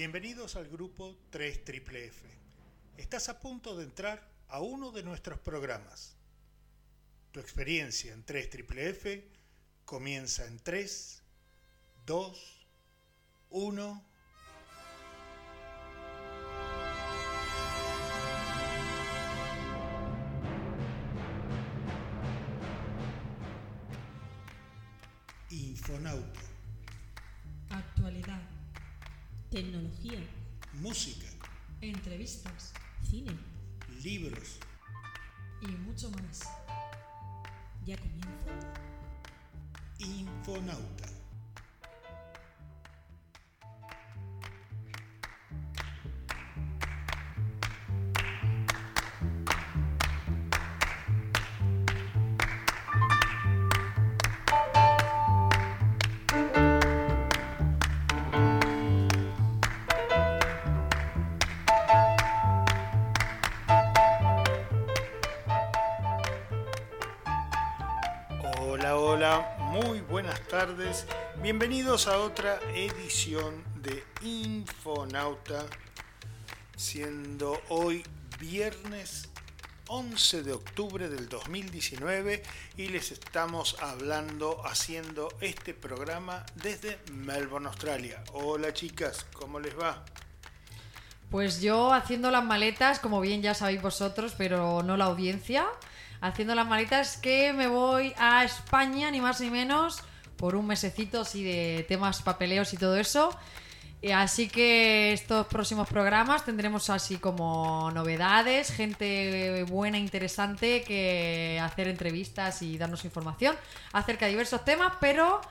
Bienvenidos al grupo 3 Triple F. Estás a punto de entrar a uno de nuestros programas. Tu experiencia en 3 Triple F comienza en 3, 2, 1. Libros, y mucho más. Ya comienza. Infonauta. Bienvenidos a otra edición de Infonauta, siendo hoy viernes 11 de octubre del 2019 y les estamos hablando, haciendo este programa desde Melbourne, Australia. Hola chicas, ¿cómo les va? Pues yo haciendo las maletas, como bien ya sabéis vosotros, pero no la audiencia, haciendo las maletas que me voy a España, ni más ni menos, por un mesecito así de temas papeleos y todo eso. Y así que estos próximos programas tendremos así como novedades, gente buena, interesante, que hacer entrevistas y darnos información acerca de diversos temas, pero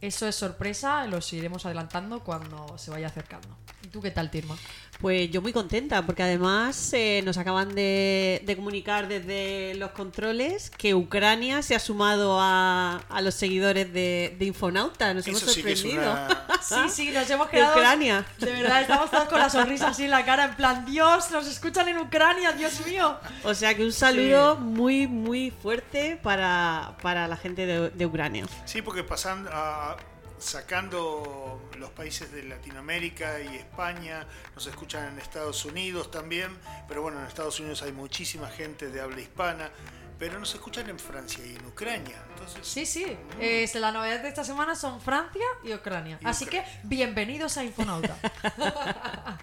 eso es sorpresa, los iremos adelantando cuando se vaya acercando. ¿Y tú qué tal, Tirma? Pues yo muy contenta porque además eh, nos acaban de, de comunicar desde los controles que Ucrania se ha sumado a, a los seguidores de, de Infonauta. Nos hemos Eso sí que es sorprendido. una... Sí, sí, nos hemos De quedado. Ucrania. De verdad, estamos todos con la sonrisa así en la cara, en plan, Dios, nos escuchan en Ucrania, Dios mío. O sea que un saludo muy, muy fuerte para, para la gente de, de Ucrania. Sí, porque pasando a- sacando los países de Latinoamérica y España, nos escuchan en Estados Unidos también, pero bueno, en Estados Unidos hay muchísima gente de habla hispana, pero nos escuchan en Francia y en Ucrania. Entonces, Sí, sí. Es, la novedad de esta semana son Francia y Ucrania. Y Así que bienvenidos a Infonauta.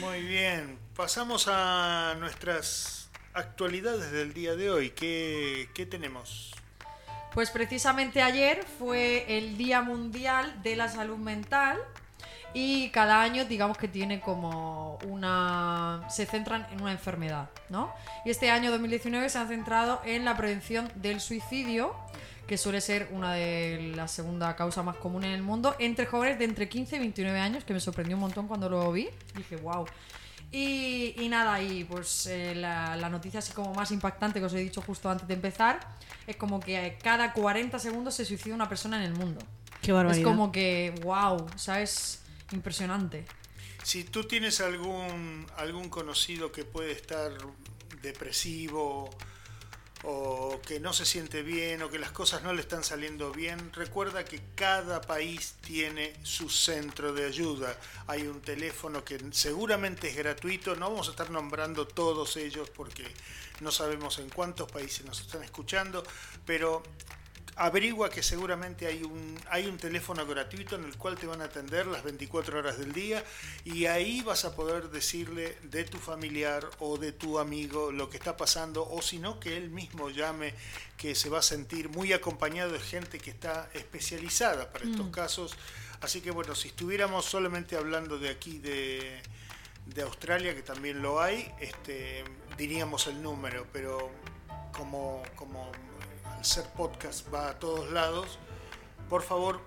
muy bien. Pasamos a nuestras actualidades del día de hoy. ¿Qué, qué tenemos? Pues precisamente ayer fue el Día Mundial de la Salud Mental y cada año digamos que tiene como una... se centran en una enfermedad, ¿no? Y este año 2019 se han centrado en la prevención del suicidio, que suele ser una de las segunda causa más común en el mundo, entre jóvenes de entre 15 y 29 años, que me sorprendió un montón cuando lo vi. Dije, wow. Y, y nada, y pues eh, la, la noticia así como más impactante que os he dicho justo antes de empezar es como que cada 40 segundos se suicida una persona en el mundo. Qué barbaridad. Es como que, wow, ¿sabes? Impresionante. Si tú tienes algún, algún conocido que puede estar depresivo o que no se siente bien o que las cosas no le están saliendo bien, recuerda que cada país tiene su centro de ayuda. Hay un teléfono que seguramente es gratuito, no vamos a estar nombrando todos ellos porque no sabemos en cuántos países nos están escuchando, pero averigua que seguramente hay un, hay un teléfono gratuito en el cual te van a atender las 24 horas del día y ahí vas a poder decirle de tu familiar o de tu amigo lo que está pasando o si no que él mismo llame que se va a sentir muy acompañado de gente que está especializada para estos casos. Así que bueno, si estuviéramos solamente hablando de aquí de, de Australia, que también lo hay, este, diríamos el número, pero como, como ser podcast va a todos lados, por favor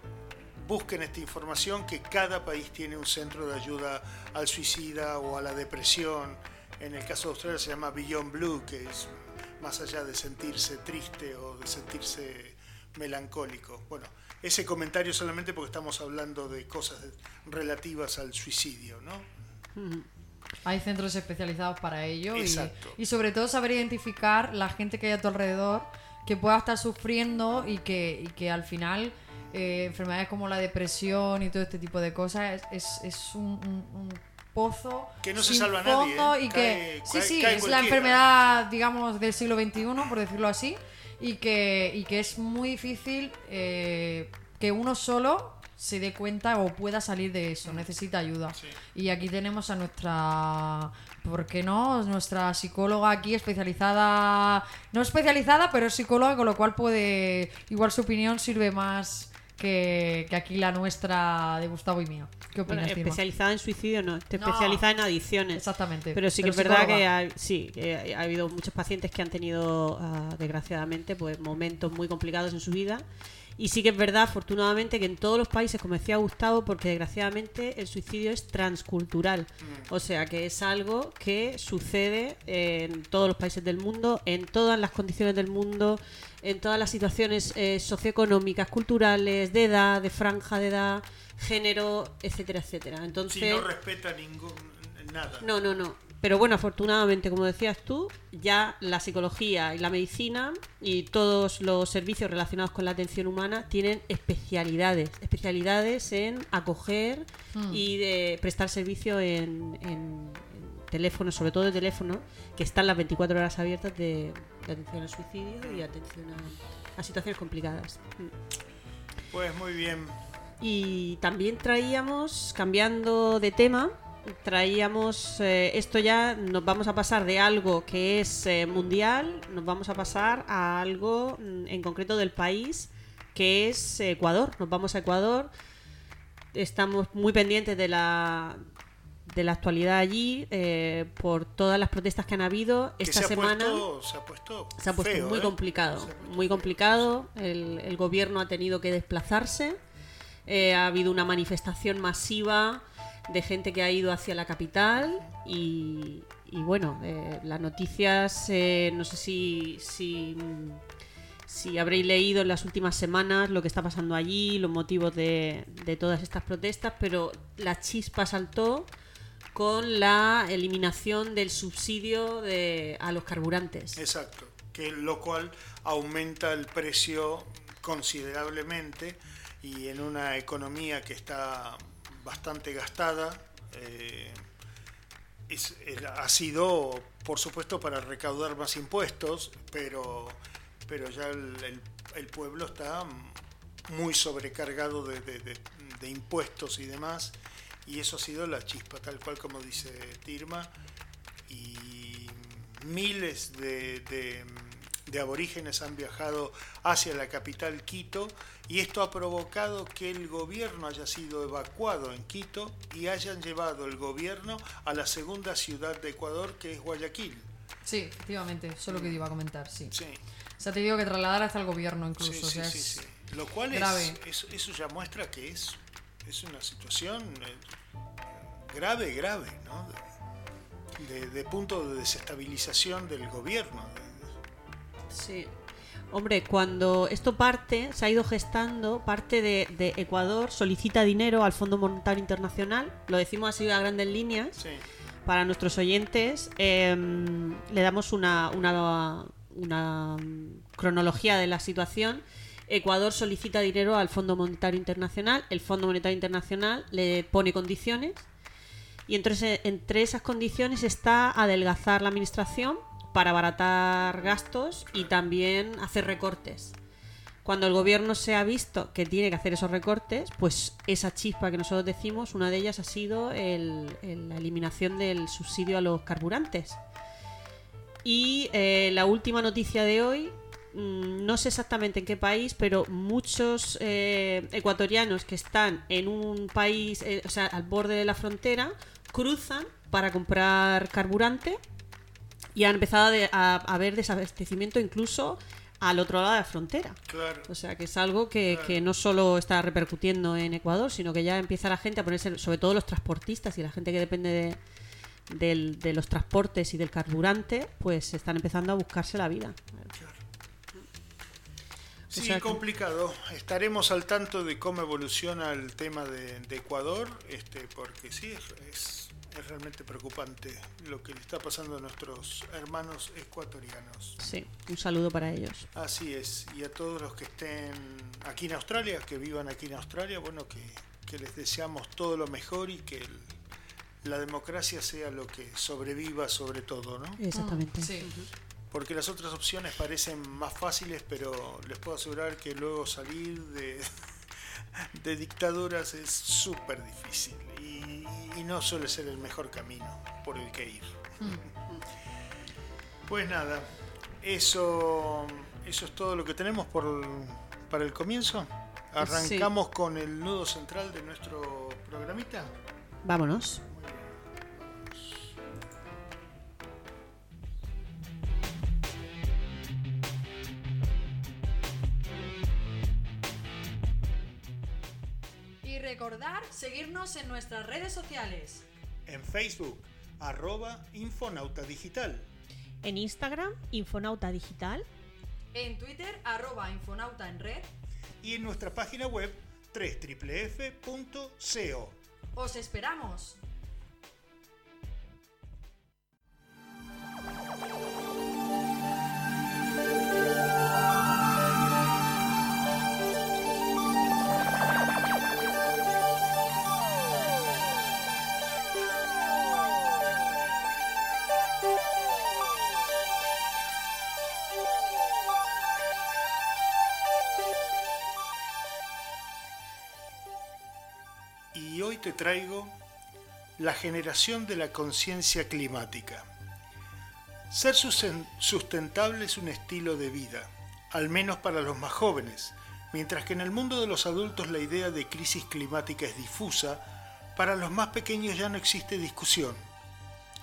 busquen esta información que cada país tiene un centro de ayuda al suicida o a la depresión. En el caso de Australia se llama Beyond Blue, que es más allá de sentirse triste o de sentirse melancólico. Bueno, ese comentario solamente porque estamos hablando de cosas relativas al suicidio, ¿no? Hay centros especializados para ello y, y sobre todo saber identificar la gente que hay a tu alrededor que pueda estar sufriendo y que, y que al final eh, enfermedades como la depresión y todo este tipo de cosas, es, es, un, un- un pozo Que no se sin salva a nadie, fondo ¿eh? y Cae- que sí, cae- sí, cae es la enfermedad, digamos, del siglo XXI, por decirlo así, y que, y que es muy difícil eh, que uno solo se dé cuenta o pueda salir de eso, necesita ayuda. Sí. Y aquí tenemos a nuestra, ¿por qué no? Nuestra psicóloga aquí especializada, no especializada, pero es psicóloga, con lo cual puede, igual su opinión sirve más que, que aquí la nuestra de Gustavo y mía. ¿Qué Bueno, opinas, Tirma? especializada en suicidio no, está No. especializada en adicciones. Exactamente. Pero sí que es verdad que hay, sí, que ha habido muchos pacientes que han tenido, ah, desgraciadamente, pues momentos muy complicados en su vida. Y sí que es verdad, afortunadamente, que en todos los países, como decía Gustavo, porque desgraciadamente el suicidio es transcultural. Mm. O sea, que es algo que sucede en todos los países del mundo, en todas las condiciones del mundo, en todas las situaciones eh, socioeconómicas, culturales, de edad, de franja de edad, género, etcétera, etcétera. Entonces, Si no respeta ningún nada. no, no, no. Pero bueno, afortunadamente, como decías tú, ya la psicología y la medicina y todos los servicios relacionados con la atención humana tienen especialidades, especialidades en acoger y de prestar servicio en, en- en teléfono, sobre todo de teléfono, que están las 24 horas abiertas de, de atención al suicidio y atención a, a situaciones complicadas. Mm. Pues muy bien. Y también traíamos, cambiando de tema, traíamos eh, esto ya, nos vamos a pasar de algo que es eh, mundial, nos vamos a pasar a algo mm, en concreto del país, que es Ecuador. Nos vamos a Ecuador, estamos muy pendientes de la de la actualidad allí eh, por todas las protestas que han habido esta se ha semana puesto, se ha puesto, se ha puesto feo, muy ¿eh? complicado, puesto muy complicado. El, el gobierno ha tenido que desplazarse. Eh, ha habido una manifestación masiva de gente que ha ido hacia la capital y, y bueno, eh, las noticias, eh, no sé si, si, si habréis leído en las últimas semanas lo que está pasando allí, los motivos de, de todas estas protestas, pero la chispa saltó con la eliminación del subsidio de, a los carburantes. Exacto, que lo cual aumenta el precio considerablemente y en una economía que está bastante gastada, eh, ha sido, por supuesto, para recaudar más impuestos, pero, pero ya el, pueblo está muy sobrecargado de- de impuestos y demás, y eso ha sido la chispa, tal cual como dice Tirma, y miles de, de- de aborígenes han viajado hacia la capital Quito y esto ha provocado que el gobierno haya sido evacuado en Quito y hayan llevado el gobierno a la segunda ciudad de Ecuador que es Guayaquil. Sí, efectivamente, eso es lo que iba a comentar, sí. Sí, O sea, te digo que trasladar hasta el gobierno incluso. sí, o sí, sea, sí, es- sí. Lo cual es, grave. eso, eso ya muestra que es, es una situación eh, grave, grave, ¿no? De, de- de punto de desestabilización del gobierno. Sí. Hombre, cuando esto parte, se ha ido gestando, parte de, de Ecuador solicita dinero al Fondo Monetario Internacional, lo decimos así a grandes líneas, Sí. para nuestros oyentes, eh, le damos una, una, una, cronología de la situación. Ecuador solicita dinero al Fondo Monetario Internacional, el Fondo Monetario Internacional le pone condiciones y entre, entre esas condiciones está adelgazar la administración para abaratar gastos y también hacer recortes. Cuando el gobierno se ha visto que tiene que hacer esos recortes, pues esa chispa que nosotros decimos, una de ellas ha sido la eliminación del subsidio a los carburantes. Y eh, la última noticia de hoy, mm, no sé exactamente en qué país, pero muchos eh, ecuatorianos que están en un país, eh, o sea, al borde de la frontera, cruzan para comprar carburante y han empezado a, haber desabastecimiento incluso al otro lado de la frontera. Claro. O sea, que es algo que, que no solo está repercutiendo en Ecuador, sino que ya empieza la gente a ponerse, sobre todo los transportistas y la gente que depende de, del- de los transportes y del carburante, pues están empezando a buscarse la vida. Sí, sea que- complicado. Estaremos al tanto de cómo evoluciona el tema de, de Ecuador, este, porque sí, es, es- es realmente preocupante lo que le está pasando a nuestros hermanos ecuatorianos. Sí, un saludo para ellos. Así es, y a todos los que estén aquí en Australia, que vivan aquí en Australia, bueno, que, que les deseamos todo lo mejor y que el- la democracia sea lo que sobreviva sobre todo, ¿no? Exactamente. Sí. Porque las otras opciones parecen más fáciles, pero les puedo asegurar que luego salir de, de dictaduras es súper difícil y, y no suele ser el mejor camino por el que ir. Pues nada, eso, eso es todo lo que tenemos por, para el comienzo. Arrancamos con el nudo central de nuestro programita. Vámonos. Seguirnos en nuestras redes sociales. En Facebook, arroba Infonauta Digital. En Instagram, Infonauta Digital. En Twitter, arroba Infonauta en red. y en nuestra página web www.co. ¡Os esperamos! Traigo la generación de la conciencia climática. Ser susten- sustentable es un estilo de vida, al menos para los más jóvenes, mientras que en el mundo de los adultos la idea de crisis climática es difusa, para los más pequeños ya no existe discusión.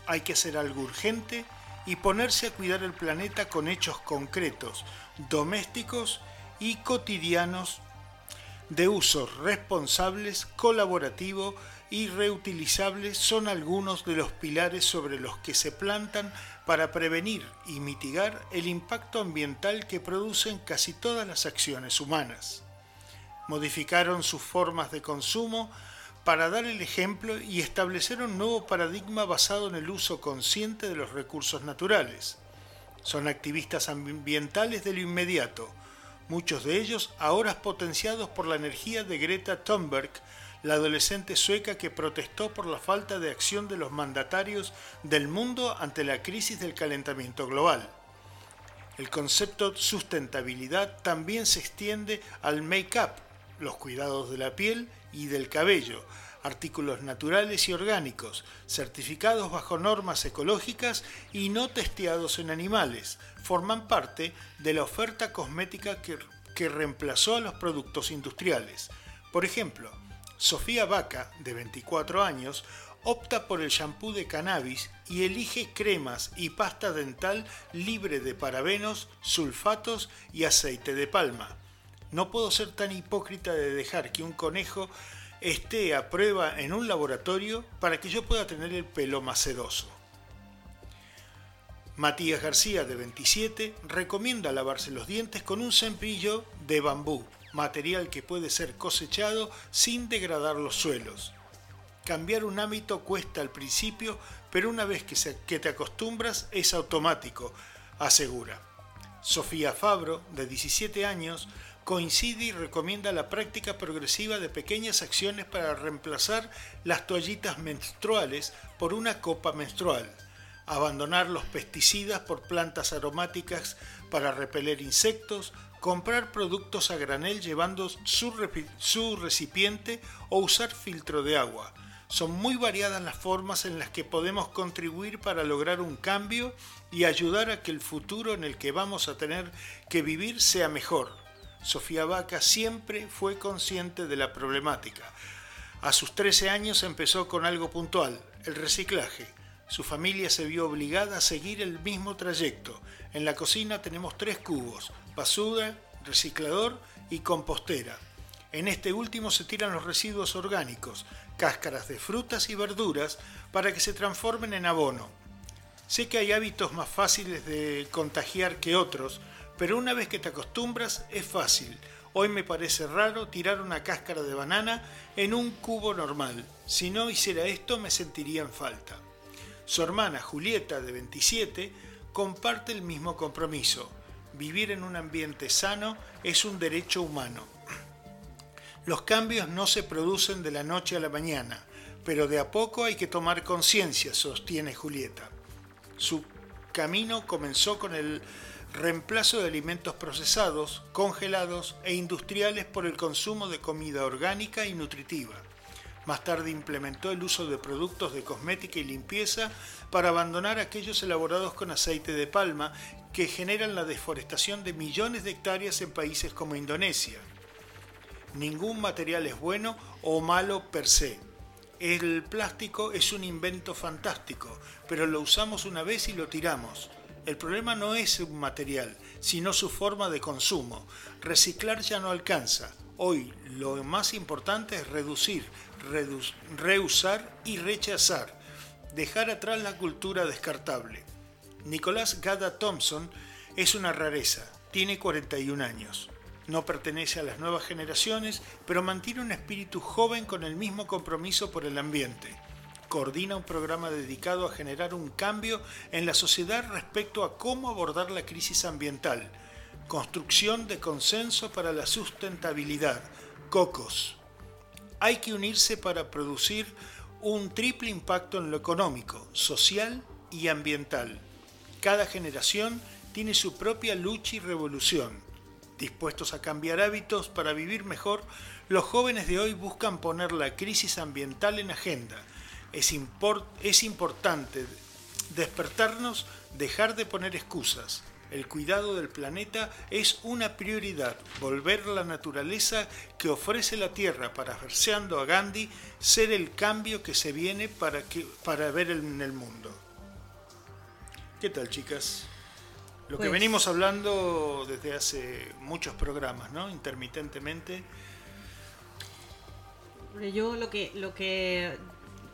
Hay que hacer algo urgente y ponerse a cuidar el planeta con hechos concretos, domésticos y cotidianos de usos responsables, colaborativo y reutilizables son algunos de los pilares sobre los que se plantan para prevenir y mitigar el impacto ambiental que producen casi todas las acciones humanas. Modificaron sus formas de consumo para dar el ejemplo y establecer un nuevo paradigma basado en el uso consciente de los recursos naturales. Son activistas ambientales de lo inmediato, muchos de ellos ahora potenciados por la energía de Greta Thunberg, la adolescente sueca que protestó por la falta de acción de los mandatarios del mundo ante la crisis del calentamiento global. El concepto sustentabilidad también se extiende al make-up, los cuidados de la piel y del cabello, artículos naturales y orgánicos, certificados bajo normas ecológicas y no testeados en animales, forman parte de la oferta cosmética que, que reemplazó a los productos industriales. Por ejemplo, Sofía Vaca, de 24 años, opta por el shampoo de cannabis y elige cremas y pasta dental libre de parabenos, sulfatos y aceite de palma. No puedo ser tan hipócrita de dejar que un conejo esté a prueba en un laboratorio para que yo pueda tener el pelo más sedoso. Matías García, de 27, recomienda lavarse los dientes con un cepillo de bambú, material que puede ser cosechado sin degradar los suelos. Cambiar un hábito cuesta al principio, pero una vez que, se- que te acostumbras es automático, asegura. Sofía Fabro, de 17 años, coincide y recomienda la práctica progresiva de pequeñas acciones para reemplazar las toallitas menstruales por una copa menstrual, abandonar los pesticidas por plantas aromáticas para repeler insectos, comprar productos a granel llevando su, su recipiente o usar filtro de agua. Son muy variadas las formas en las que podemos contribuir para lograr un cambio y ayudar a que el futuro en el que vamos a tener que vivir sea mejor. Sofía Vaca siempre fue consciente de la problemática. A sus 13 años empezó con algo puntual, el reciclaje. Su familia se vio obligada a seguir el mismo trayecto. En la cocina tenemos tres cubos, basura, reciclador y compostera. En este último se tiran los residuos orgánicos, cáscaras de frutas y verduras, para que se transformen en abono. Sé que hay hábitos más fáciles de contagiar que otros, pero una vez que te acostumbras es fácil. Hoy me parece raro tirar una cáscara de banana en un cubo normal. Si no hiciera esto me sentiría en falta. Su hermana Julieta, de 27, comparte el mismo compromiso. Vivir en un ambiente sano es un derecho humano. Los cambios no se producen de la noche a la mañana, pero de a poco hay que tomar conciencia, sostiene Julieta. Su camino comenzó con el reemplazo de alimentos procesados, congelados e industriales por el consumo de comida orgánica y nutritiva. Más tarde implementó el uso de productos de cosmética y limpieza para abandonar aquellos elaborados con aceite de palma que generan la deforestación de millones de hectáreas en países como Indonesia. Ningún material es bueno o malo per se. El plástico es un invento fantástico, pero lo usamos una vez y lo tiramos. El problema no es un material, sino su forma de consumo. Reciclar ya no alcanza. Hoy lo más importante es reducir, reusar y rechazar, dejar atrás la cultura descartable. Nicolás Gada Thompson es una rareza, tiene 41 años. No pertenece a las nuevas generaciones, pero mantiene un espíritu joven con el mismo compromiso por el ambiente. Coordina un programa dedicado a generar un cambio en la sociedad respecto a cómo abordar la crisis ambiental. Construcción de consenso para la sustentabilidad. COCOS. Hay que unirse para producir un triple impacto en lo económico, social y ambiental. Cada generación tiene su propia lucha y revolución. Dispuestos a cambiar hábitos para vivir mejor, los jóvenes de hoy buscan poner la crisis ambiental en agenda. Es, es importante despertarnos, dejar de poner excusas, el cuidado del planeta es una prioridad. Volver la naturaleza que ofrece la Tierra, parafraseando a Gandhi, ser el cambio que se viene para, que, para ver en el mundo. ¿Qué tal, chicas? Lo que Pues- venimos hablando desde hace muchos programas, ¿no? Intermitentemente. Yo lo que, lo que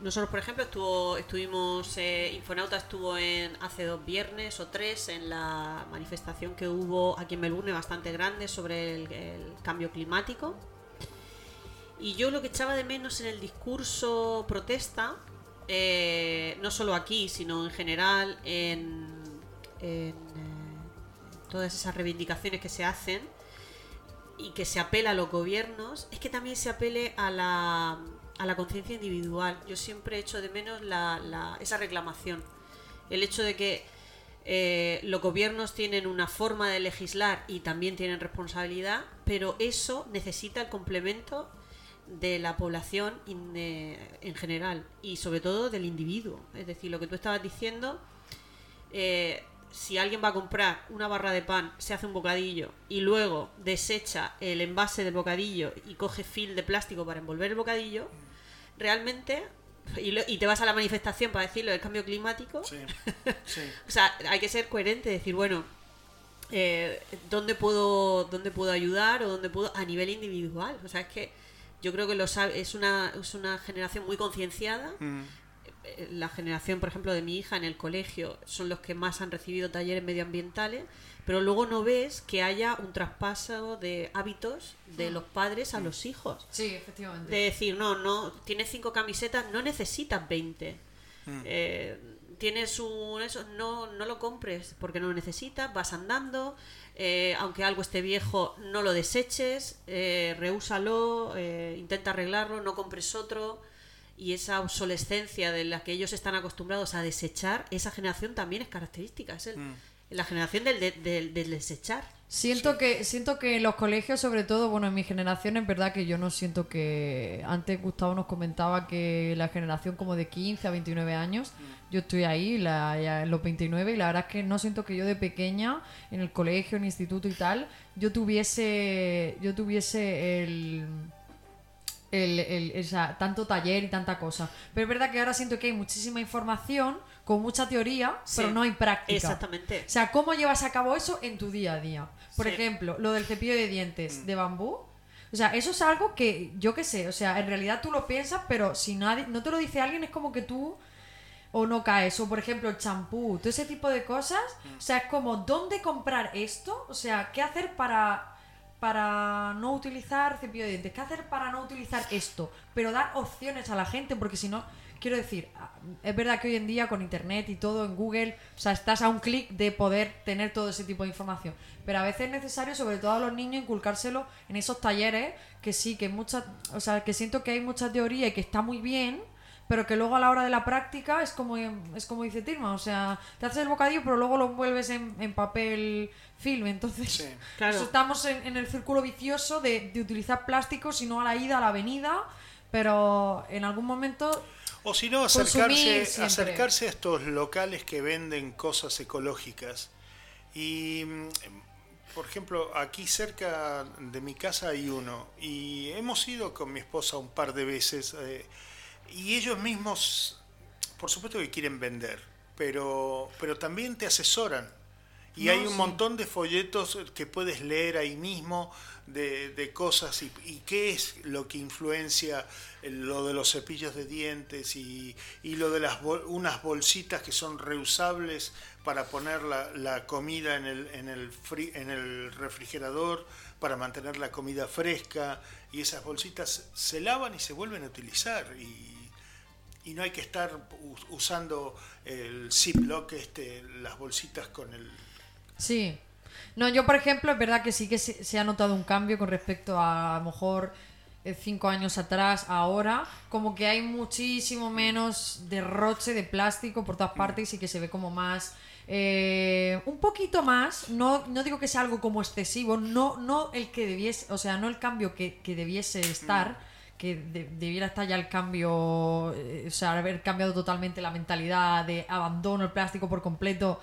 nosotros, por ejemplo, estuvo, estuvimos, eh, Infonauta estuvo en hace dos viernes o tres en la manifestación que hubo aquí en Melbourne bastante grande sobre el, cambio climático. Y yo lo que echaba de menos en el discurso protesta, eh, no solo aquí, sino en general en, en, eh, todas esas reivindicaciones que se hacen, y que se apela a los gobiernos, es que también se apele a la, a la conciencia individual. Yo siempre echo de menos la, la- esa reclamación. El hecho de que eh, los gobiernos tienen una forma de legislar y también tienen responsabilidad, pero eso necesita el complemento de la población eh, en general y sobre todo del individuo. Es decir, lo que tú estabas diciendo, eh, si alguien va a comprar una barra de pan, se hace un bocadillo y luego desecha el envase del bocadillo y coge fil de plástico para envolver el bocadillo, realmente, y, lo- y te vas a la manifestación para decirlo del cambio climático, Sí, sí. o sea, hay que ser coherente, decir, bueno, eh, ¿dónde, puedo, ¿dónde puedo ayudar o dónde puedo a nivel individual? O sea, es que yo creo que lo sabe, es, una, es una generación muy concienciada. Mm, Eh, La generación, por ejemplo, de mi hija en el colegio son los que más han recibido talleres medioambientales, pero luego no ves que haya un traspaso de hábitos de los padres a los hijos. Sí, efectivamente. De decir, no, no, tienes cinco camisetas, no necesitas 20. Eh, tienes un eso, no, no lo compres porque no lo necesitas, vas andando, eh, aunque algo esté viejo, no lo deseches, eh, reúsalo, eh, intenta arreglarlo, no compres otro. Y esa obsolescencia de la que ellos están acostumbrados a desechar, esa generación también es característica, es el- la generación del, de- del- del desechar. Siento que siento que en los colegios, sobre todo, bueno, en mi generación es verdad que yo no siento que antes Gustavo nos comentaba que la generación como de 15 a 29 años, yo estoy ahí, la, ya en los 29 y la verdad es que no siento que yo de pequeña en el colegio, en el instituto y tal, yo tuviese yo tuviese el el, el- o sea, tanto taller y tanta cosa. Pero es verdad que ahora siento que hay muchísima información, con mucha teoría, pero no hay práctica. Exactamente. O sea, ¿cómo llevas a cabo eso en tu día a día? Por Sí. ejemplo, lo del cepillo de dientes de bambú. O sea, eso es algo que yo qué sé, o sea, en realidad tú lo piensas, pero si nadie, no te lo dice alguien es como que tú o no caes. O por ejemplo, el champú, todo ese tipo de cosas. O sea, es como, ¿dónde comprar esto? O sea, ¿qué hacer para para no utilizar cepillo de dientes? ¿Qué hacer para no utilizar esto? Pero dar opciones a la gente, porque si no, quiero decir, ah, es verdad que hoy en día con internet y todo en Google, o sea, estás a un clic de poder tener todo ese tipo de información. Pero a veces es necesario, sobre todo a los niños, inculcárselo en esos talleres que sí, que muchas, o sea, que siento que hay mucha teoría y que está muy bien, pero que luego a la hora de la práctica es como es como dice Tirma, o sea, te haces el bocadillo pero luego lo envuelves en, en papel film, entonces Sí. Claro. eso estamos en, en el círculo vicioso de, de utilizar plásticos y no a la ida, a la avenida, pero en algún momento O si no, acercarse, acercarse a estos locales que venden cosas ecológicas. Y, mm, por ejemplo, aquí cerca de mi casa hay uno. Y hemos ido con mi esposa un par de veces. eh, y ellos mismos, por supuesto que quieren vender, pero, pero también te asesoran. Y No, hay un sí. montón de folletos que puedes leer ahí mismo de, cosas y, y qué es lo que influencia lo de los cepillos de dientes y, y lo de las bol- unas bolsitas que son reusables para poner la, comida en el, en, el en el refrigerador para mantener la comida fresca y esas bolsitas se lavan y se vuelven a utilizar y, y no hay que estar usando el Ziploc, este, las bolsitas con el Sí. No, yo por ejemplo, es verdad que sí que se, se ha notado un cambio con respecto a, a lo mejor eh, cinco años atrás, ahora, como que hay muchísimo menos derroche de plástico por todas partes y que se ve como más... eh, un poquito más, no, no digo que sea algo como excesivo, no, no el que debiese, o sea, no el cambio que, que debiese estar, que de- debiera estar ya el cambio, eh, o sea, haber cambiado totalmente la mentalidad de abandono el plástico por completo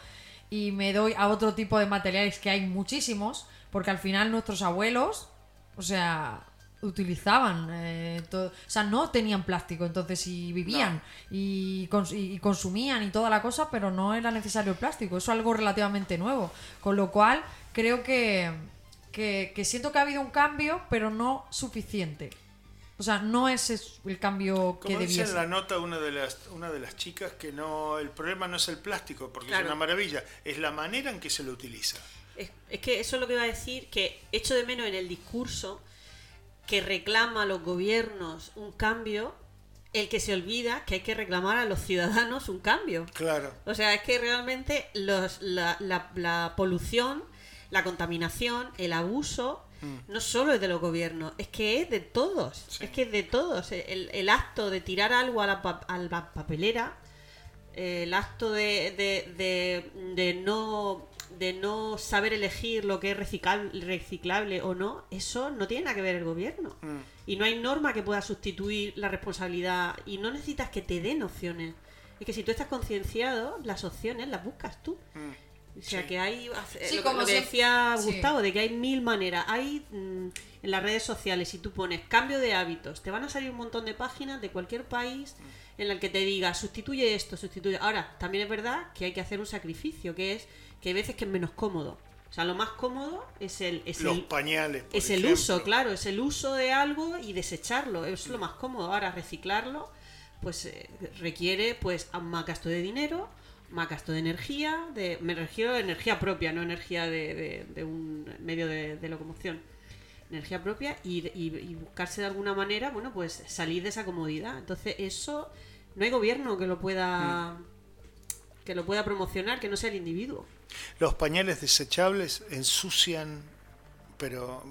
y me doy a otro tipo de materiales que hay muchísimos, porque al final nuestros abuelos, o sea, utilizaban, eh, todo, o sea, no tenían plástico, entonces y vivían y, cons- y- y consumían y toda la cosa, pero no era necesario el plástico, eso es algo relativamente nuevo, con lo cual creo que, que, que siento que ha habido un cambio, pero no suficiente. O sea, no es es el cambio que Como dice en la nota una de las una de las chicas que no el problema no es el plástico porque Claro. es una maravilla, es la manera en que se lo utiliza. Es, es que eso es lo que iba a decir, que echo de menos en el discurso que reclama a los gobiernos un cambio, el que se olvida que hay que reclamar a los ciudadanos un cambio. Claro. O sea, es que realmente los, la, la- la polución, la contaminación, el abuso, no solo es de los gobiernos, es que es de todos. Sí. Es que es de todos. El, el acto de tirar algo a la, pa- a la papelera, eh, el acto de, de, de, de no de no saber elegir lo que es reciclable, reciclable o no, eso no tiene nada que ver el gobierno. Mm. Y no hay norma que pueda sustituir la responsabilidad. Y no necesitas que te den opciones. Es que si tú estás concienciado, las opciones las buscas tú. Mm. O sea Sí. que hay, Sí, lo, como lo que siempre- decía sí. Gustavo, de que hay mil maneras. Hay mm, en las redes sociales, si tú pones cambio de hábitos, te van a salir un montón de páginas de cualquier país en el que te diga sustituye esto, sustituye. Ahora, también es verdad que hay que hacer un sacrificio, que es que hay veces que es menos cómodo. O sea, lo más cómodo es el, es Los el, pañales. por es el uso, claro, es el uso de algo y desecharlo, es lo más cómodo. Ahora reciclarlo, pues eh, requiere pues a más gasto de dinero, más gasto de energía, de me refiero a energía propia, no energía de, de- de un medio de, de locomoción. Energía propia y, y- y buscarse de alguna manera, bueno, pues salir de esa comodidad. Entonces, eso no hay gobierno que lo pueda que lo pueda promocionar, que no sea el individuo. Los pañales desechables ensucian, pero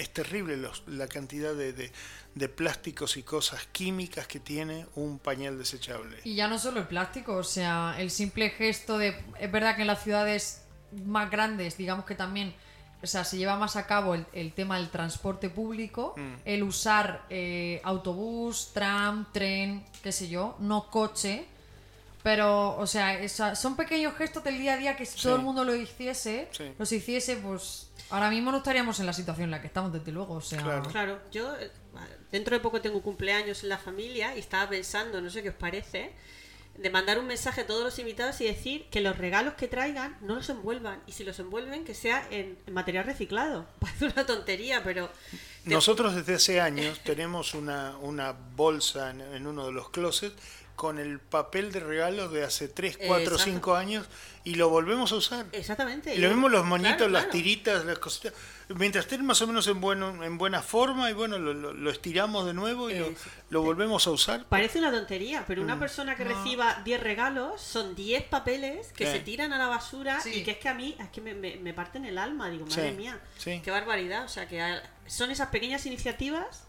es terrible los- la cantidad de, de- de plásticos y cosas químicas que tiene un pañal desechable. Y ya no solo el plástico, o sea, el simple gesto de... Es verdad que en las ciudades más grandes, digamos que también, o sea, se lleva más a cabo el, el tema del transporte público, el usar eh, autobús, tram, tren, qué sé yo, no coche. Pero, o sea, esa- son pequeños gestos del día a día que si todo el mundo lo hiciese, Sí. los hiciese, pues ahora mismo no estaríamos en la situación en la que estamos, desde luego. O sea, Claro. Claro, yo eh, dentro de poco tengo cumpleaños en la familia y estaba pensando, no sé qué os parece, de mandar un mensaje a todos los invitados y decir que los regalos que traigan no los envuelvan y si los envuelven que sea en, en material reciclado. Parece una tontería, pero te- Nosotros desde hace años tenemos una, una bolsa en, en uno de los closets con el papel de regalo de hace 3, 4, Exacto. 5 años y lo volvemos a usar. Exactamente. Y lo mismo los moñitos, Claro, las claro. tiritas, las cositas. Mientras estén más o menos en, bueno, en buena forma y bueno, lo, lo- lo estiramos de nuevo y lo. Lo volvemos a usar. Parece una tontería, pero Mm. una persona que reciba 10 regalos son 10 papeles que Sí. se tiran a la basura Sí. y que es que a mí es que me, me- me parten el alma. Digo, madre Sí, mía, sí. qué barbaridad. O sea, que son esas pequeñas iniciativas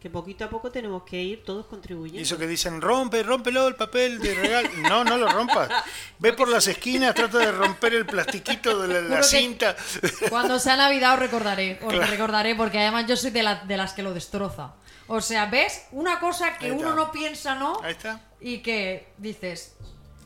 que poquito a poco tenemos que ir todos Y contribuyendo. eso que dicen, rompe, rómpelo el papel de regalo. No, no lo rompas. Ve por las esquinas, trata de romper el plastiquito de la, la cinta. Cuando sea Navidad os recordaré, os recordaré, porque además yo soy de, la- de las que lo destroza. O sea, ¿ves? Una cosa que uno no piensa, ¿no? Ahí está. Y que dices,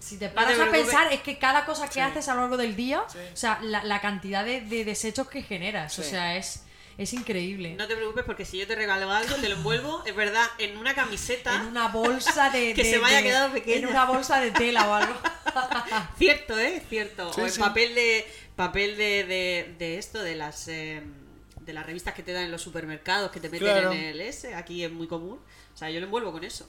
si te te paras a preocupes. pensar, es que cada cosa que Sí. haces a lo largo del día, Sí. o sea, la, la cantidad de, de desechos que generas, o sea, es, es increíble. No te preocupes porque si yo te regalo algo, te lo envuelvo, es verdad, en una camiseta. En una bolsa de. Que de- se me haya de- quedado pequeña. En una bolsa de tela o algo. Cierto, ¿eh? Cierto. Sí, o en sí. papel de papel de, de, de esto, de las eh, de las revistas que te dan en los supermercados, que te meten Claro. en el S, aquí es muy común. O sea, yo lo envuelvo con eso.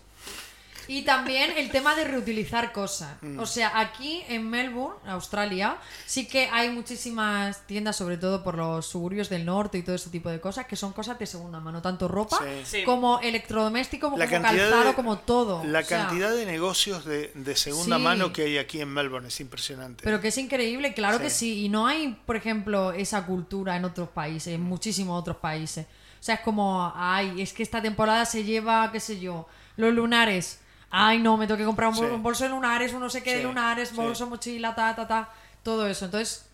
Y también el tema de reutilizar cosas. Mm. O sea, aquí en Melbourne, Australia, sí que hay muchísimas tiendas, sobre todo por los suburbios del norte y todo ese tipo de cosas, que son cosas de segunda mano, tanto ropa Sí. Sí. como electrodoméstico, como, La como cantidad, calzado, de, como todo. la O sea, cantidad de negocios de, de segunda Sí. mano que hay aquí en Melbourne es impresionante. Pero que es increíble, claro que sí. Y no hay, por ejemplo, esa cultura en otros países, en muchísimos otros países. O sea, es como, ay, es que esta temporada se lleva, qué sé yo, los lunares. Ay, no, me tengo que comprar un, bol- Sí. un bolso de lunares, un no sé qué de lunares, sí. bolso, mochila, ta, ta, ta. Todo eso. Entonces,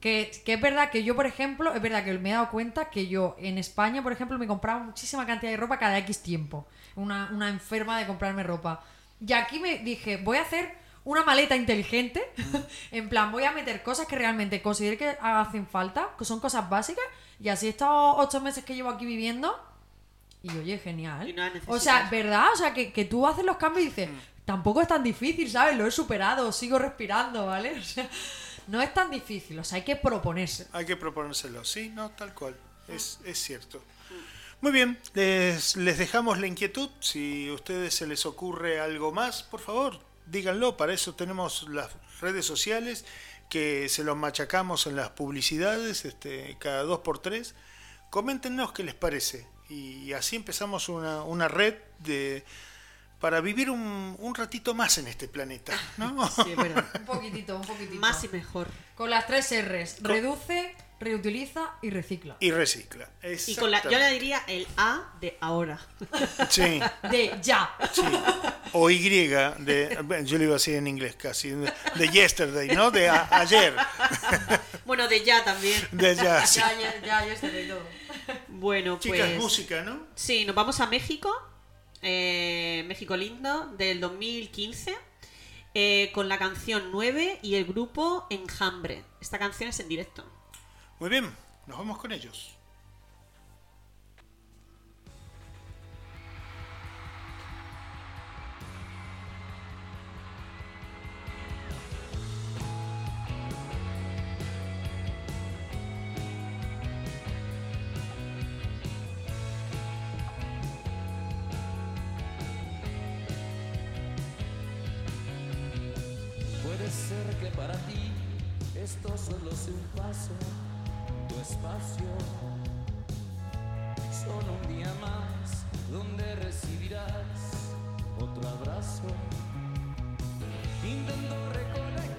que, que es verdad que yo, por ejemplo, es verdad que me he dado cuenta que yo en España, por ejemplo, me compraba muchísima cantidad de ropa cada X tiempo. Una, una enferma de comprarme ropa. Y aquí me dije, voy a hacer una maleta inteligente. en plan, voy a meter cosas que realmente considero que hacen falta, que son cosas básicas. Y así estos ocho meses que llevo aquí viviendo. Y oye, genial. Y no o sea. ¿verdad? O sea, que, que tú haces los cambios y dices, tampoco es tan difícil, ¿sabes? Lo he superado, sigo respirando, ¿vale? O sea, no es tan difícil, o sea, hay que proponerse. Hay que proponérselo, sí, no, tal cual, es, es cierto. Muy bien, les, les dejamos la inquietud. Si a ustedes se les ocurre algo más, por favor, díganlo. Para eso tenemos las redes sociales que se los machacamos en las publicidades este, cada dos por tres. Coméntenos qué les parece. Y así empezamos una, una red de para vivir un, un ratito más en este planeta. ¿no? Sí, verdad. Un poquitito, un poquitito. Más y mejor. Con las tres R's. Reduce, reutiliza y recicla. y recicla. Y con la, yo le diría el A de ahora. Sí. De ya. Sí. O Y de. Yo lo iba a decir en inglés casi. De, yesterday, ¿no? De a- ayer. Bueno, de ya también. De ya. sí. Ya, ya, ya, ya estaré todo. Bueno, Chicas, pues. música, ¿no? Sí, nos vamos a México. eh, México Lindo, del 2015. eh, con la canción 9 y el grupo Enjambre. Esta canción es en directo. Muy bien, nos vamos con ellos. Paso, tu espacio. Solo un día más donde recibirás otro abrazo. Intento reconectar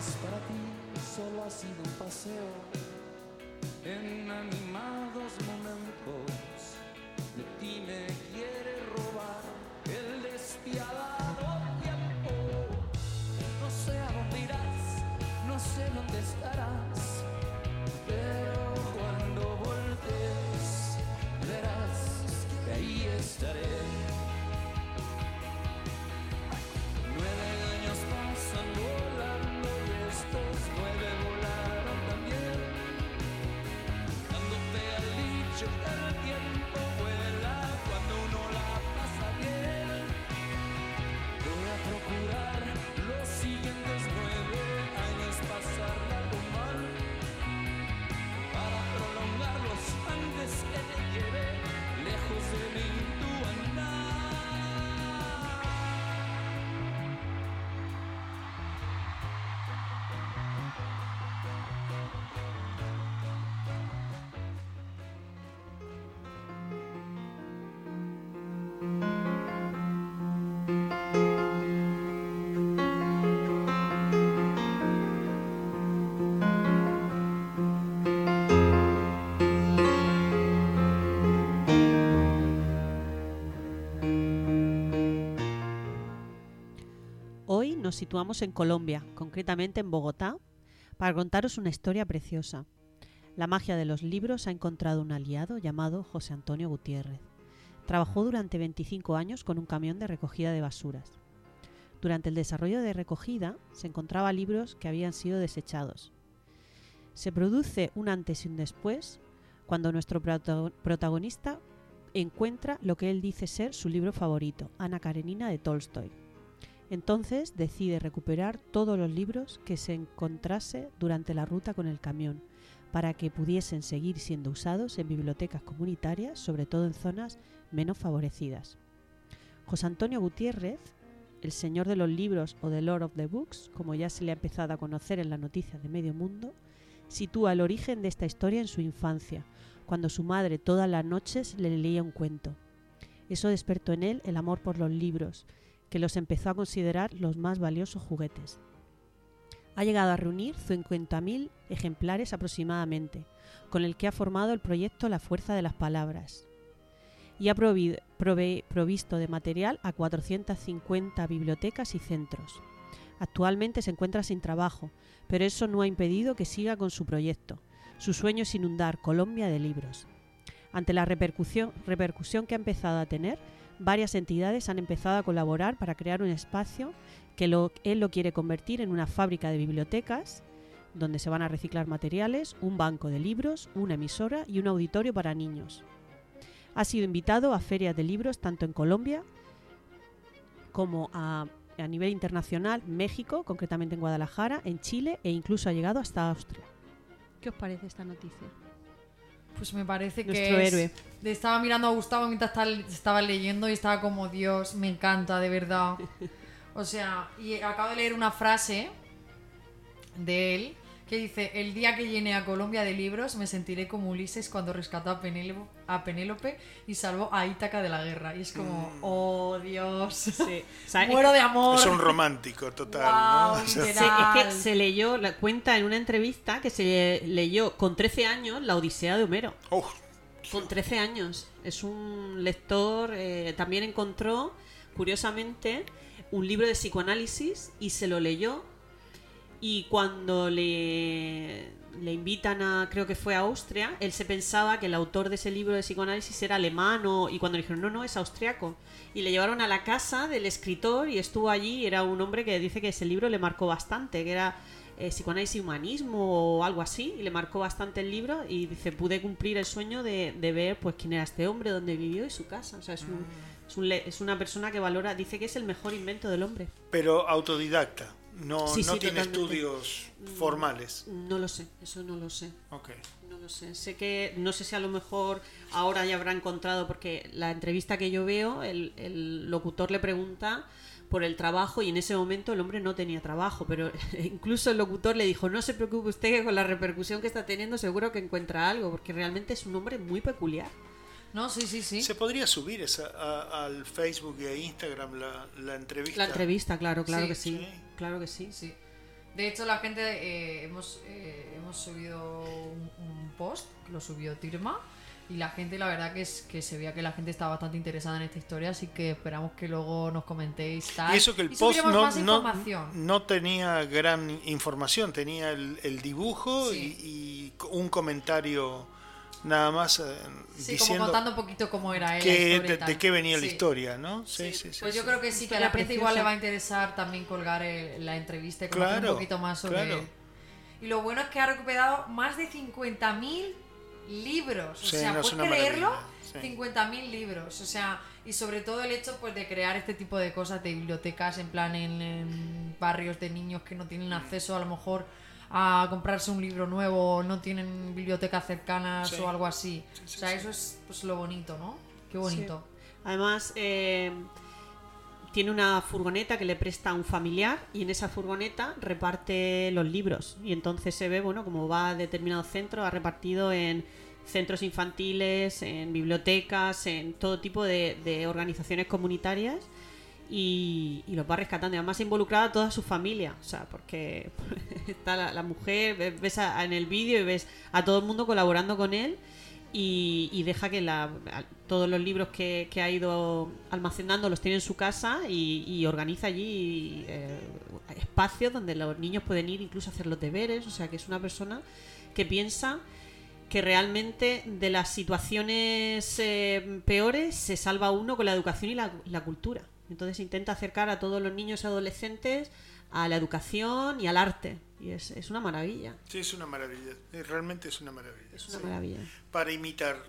Para ti solo ha sido un paseo en animados momentos. De ti me quiere robar el despiadado tiempo. No sé a dónde irás, no sé dónde estarás, pero cuando voltees verás que ahí estaré. Nos situamos en Colombia, concretamente en Bogotá, para contaros una historia preciosa. La magia de los libros ha encontrado un aliado llamado José Antonio Gutiérrez. Trabajó durante 25 años con un camión de recogida de basuras. Durante el desarrollo de recogida se encontraba libros que habían sido desechados. Se produce un antes y un después cuando nuestro protago- protagonista encuentra lo que él dice ser su libro favorito, Ana Karenina de Tolstoy. Entonces decide recuperar todos los libros que se encontrase durante la ruta con el camión, para que pudiesen seguir siendo usados en bibliotecas comunitarias, sobre todo en zonas menos favorecidas. José Antonio Gutiérrez, el señor de los libros o The Lord of the Books, como ya se le ha empezado a conocer en las noticias de medio mundo, sitúa el origen de esta historia en su infancia, cuando su madre todas las noches le leía un cuento. Eso despertó en él el amor por los libros, que los empezó a considerar los más valiosos juguetes. Ha llegado a reunir 50.000 ejemplares aproximadamente, con el que ha formado el proyecto La Fuerza de las Palabras. Y ha provisto de material a 450 bibliotecas y centros. Actualmente se encuentra sin trabajo, pero eso no ha impedido que siga con su proyecto. Su sueño es inundar Colombia de libros. Ante la repercusión, repercusión que ha empezado a tener, varias entidades han empezado a colaborar para crear un espacio que él lo quiere convertir en una fábrica de bibliotecas donde se van a reciclar materiales, un banco de libros, una emisora y un auditorio para niños. Ha sido invitado a ferias de libros tanto en Colombia como a, a nivel internacional, México, concretamente en Guadalajara, en Chile e incluso ha llegado hasta Austria. ¿Qué os parece esta noticia? Pues me parece que Nuestro es- héroe. le estaba mirando a Gustavo mientras estaba leyendo y estaba como Dios, me encanta, de verdad. O sea, y acabo de leer una frase de él que dice, el día que llene a Colombia de libros me sentiré como Ulises cuando rescató a Penélope, a Penélope y salvó a Ítaca de la guerra. Y es como, oh Dios, Sí. O sea, es muero de amor. Es un romántico total, Guau, ¿no? O sea, Se- literal. es que se leyó, la cuenta en una entrevista que se leyó con 13 años la Odisea de Homero. Con 13 años. Es un lector, eh, también encontró, curiosamente, un libro de psicoanálisis y se lo leyó. Y cuando le, le invitan a, creo que fue a Austria, él se pensaba que el autor de ese libro de psicoanálisis era alemán o- y cuando le dijeron, no, no, es austriaco. Y le llevaron a la casa del escritor y estuvo allí y era un hombre que dice que ese libro le marcó bastante, que era eh, psicoanálisis y humanismo o algo así, y le marcó bastante el libro y dice, pude cumplir el sueño de, de ver pues quién era este hombre, dónde vivió y su casa. O sea, es, un- es, un le- es una persona que valora, dice que es el mejor invento del hombre. pero autodidacta. No, Sí, no sí, tiene totalmente. estudios formales. No lo sé, eso no lo sé. No lo sé. Sé que, no sé si a lo mejor ahora ya habrá encontrado, porque la entrevista que yo veo, el, el locutor le pregunta por el trabajo y en ese momento el hombre no tenía trabajo, pero incluso el locutor le dijo, no se preocupe usted que con la repercusión que está teniendo seguro que encuentra algo, porque realmente es un hombre muy peculiar. No, sí, sí, sí. ¿Se podría subir esa, a- al Facebook y a Instagram la, la entrevista? La entrevista, claro, claro Sí, que sí, sí. claro que sí. Sí. De hecho, la gente eh, hemos, eh, hemos subido un, un post, lo subió Tirma, y la gente, la verdad que es que se veía que la gente está bastante interesada en esta historia, así que esperamos que luego nos comentéis tal. Y eso que el Y post no, no, no tenía gran información, tenía el, el dibujo Sí. y, y un comentario nada más eh, Sí, como diciendo contando un poquito cómo era él, de, qué venía la historia, ¿no? Sí, sí, sí. Pues yo sí. creo que sí, que a la gente igual le va a interesar también colgar el- la entrevista y conocer Claro, un poquito más sobre claro. él. Y lo bueno es que ha recuperado más de 50.000 libros. O Sí, sea, no, es ¿puedes creerlo? maravilla, sí. 50.000 libros. O sea, y sobre todo el hecho pues de crear este tipo de cosas de bibliotecas en plan en, en barrios de niños que no tienen acceso a lo mejor a comprarse un libro nuevo no tienen bibliotecas cercanas Sí. o algo así. sí, o sea, sí. eso es pues lo bonito, ¿no? Qué bonito. Además, eh, tiene una furgoneta que le presta a un familiar y en esa furgoneta reparte los libros. Y entonces se ve, bueno, como va a determinados centros, ha repartido en centros infantiles, en bibliotecas, en todo tipo de, de organizaciones comunitarias y, y los va rescatando. Y además involucrada toda su familia, o sea, porque está la, mujer, ves- a- en el vídeo y ves a todo el mundo colaborando con él y, y deja que la, todos los libros que, ha ido almacenando los tiene en su casa y, y organiza allí eh, espacios donde los niños pueden ir incluso a hacer los deberes, o sea que es una persona que piensa que realmente de las situaciones eh, peores se salva uno con la educación y la cultura. Entonces intenta acercar a todos los niños y adolescentes a la educación y al arte. Y es, es una maravilla. Sí, es una maravilla. Eh, Realmente es una maravilla. Es una sí. maravilla. Para imitar.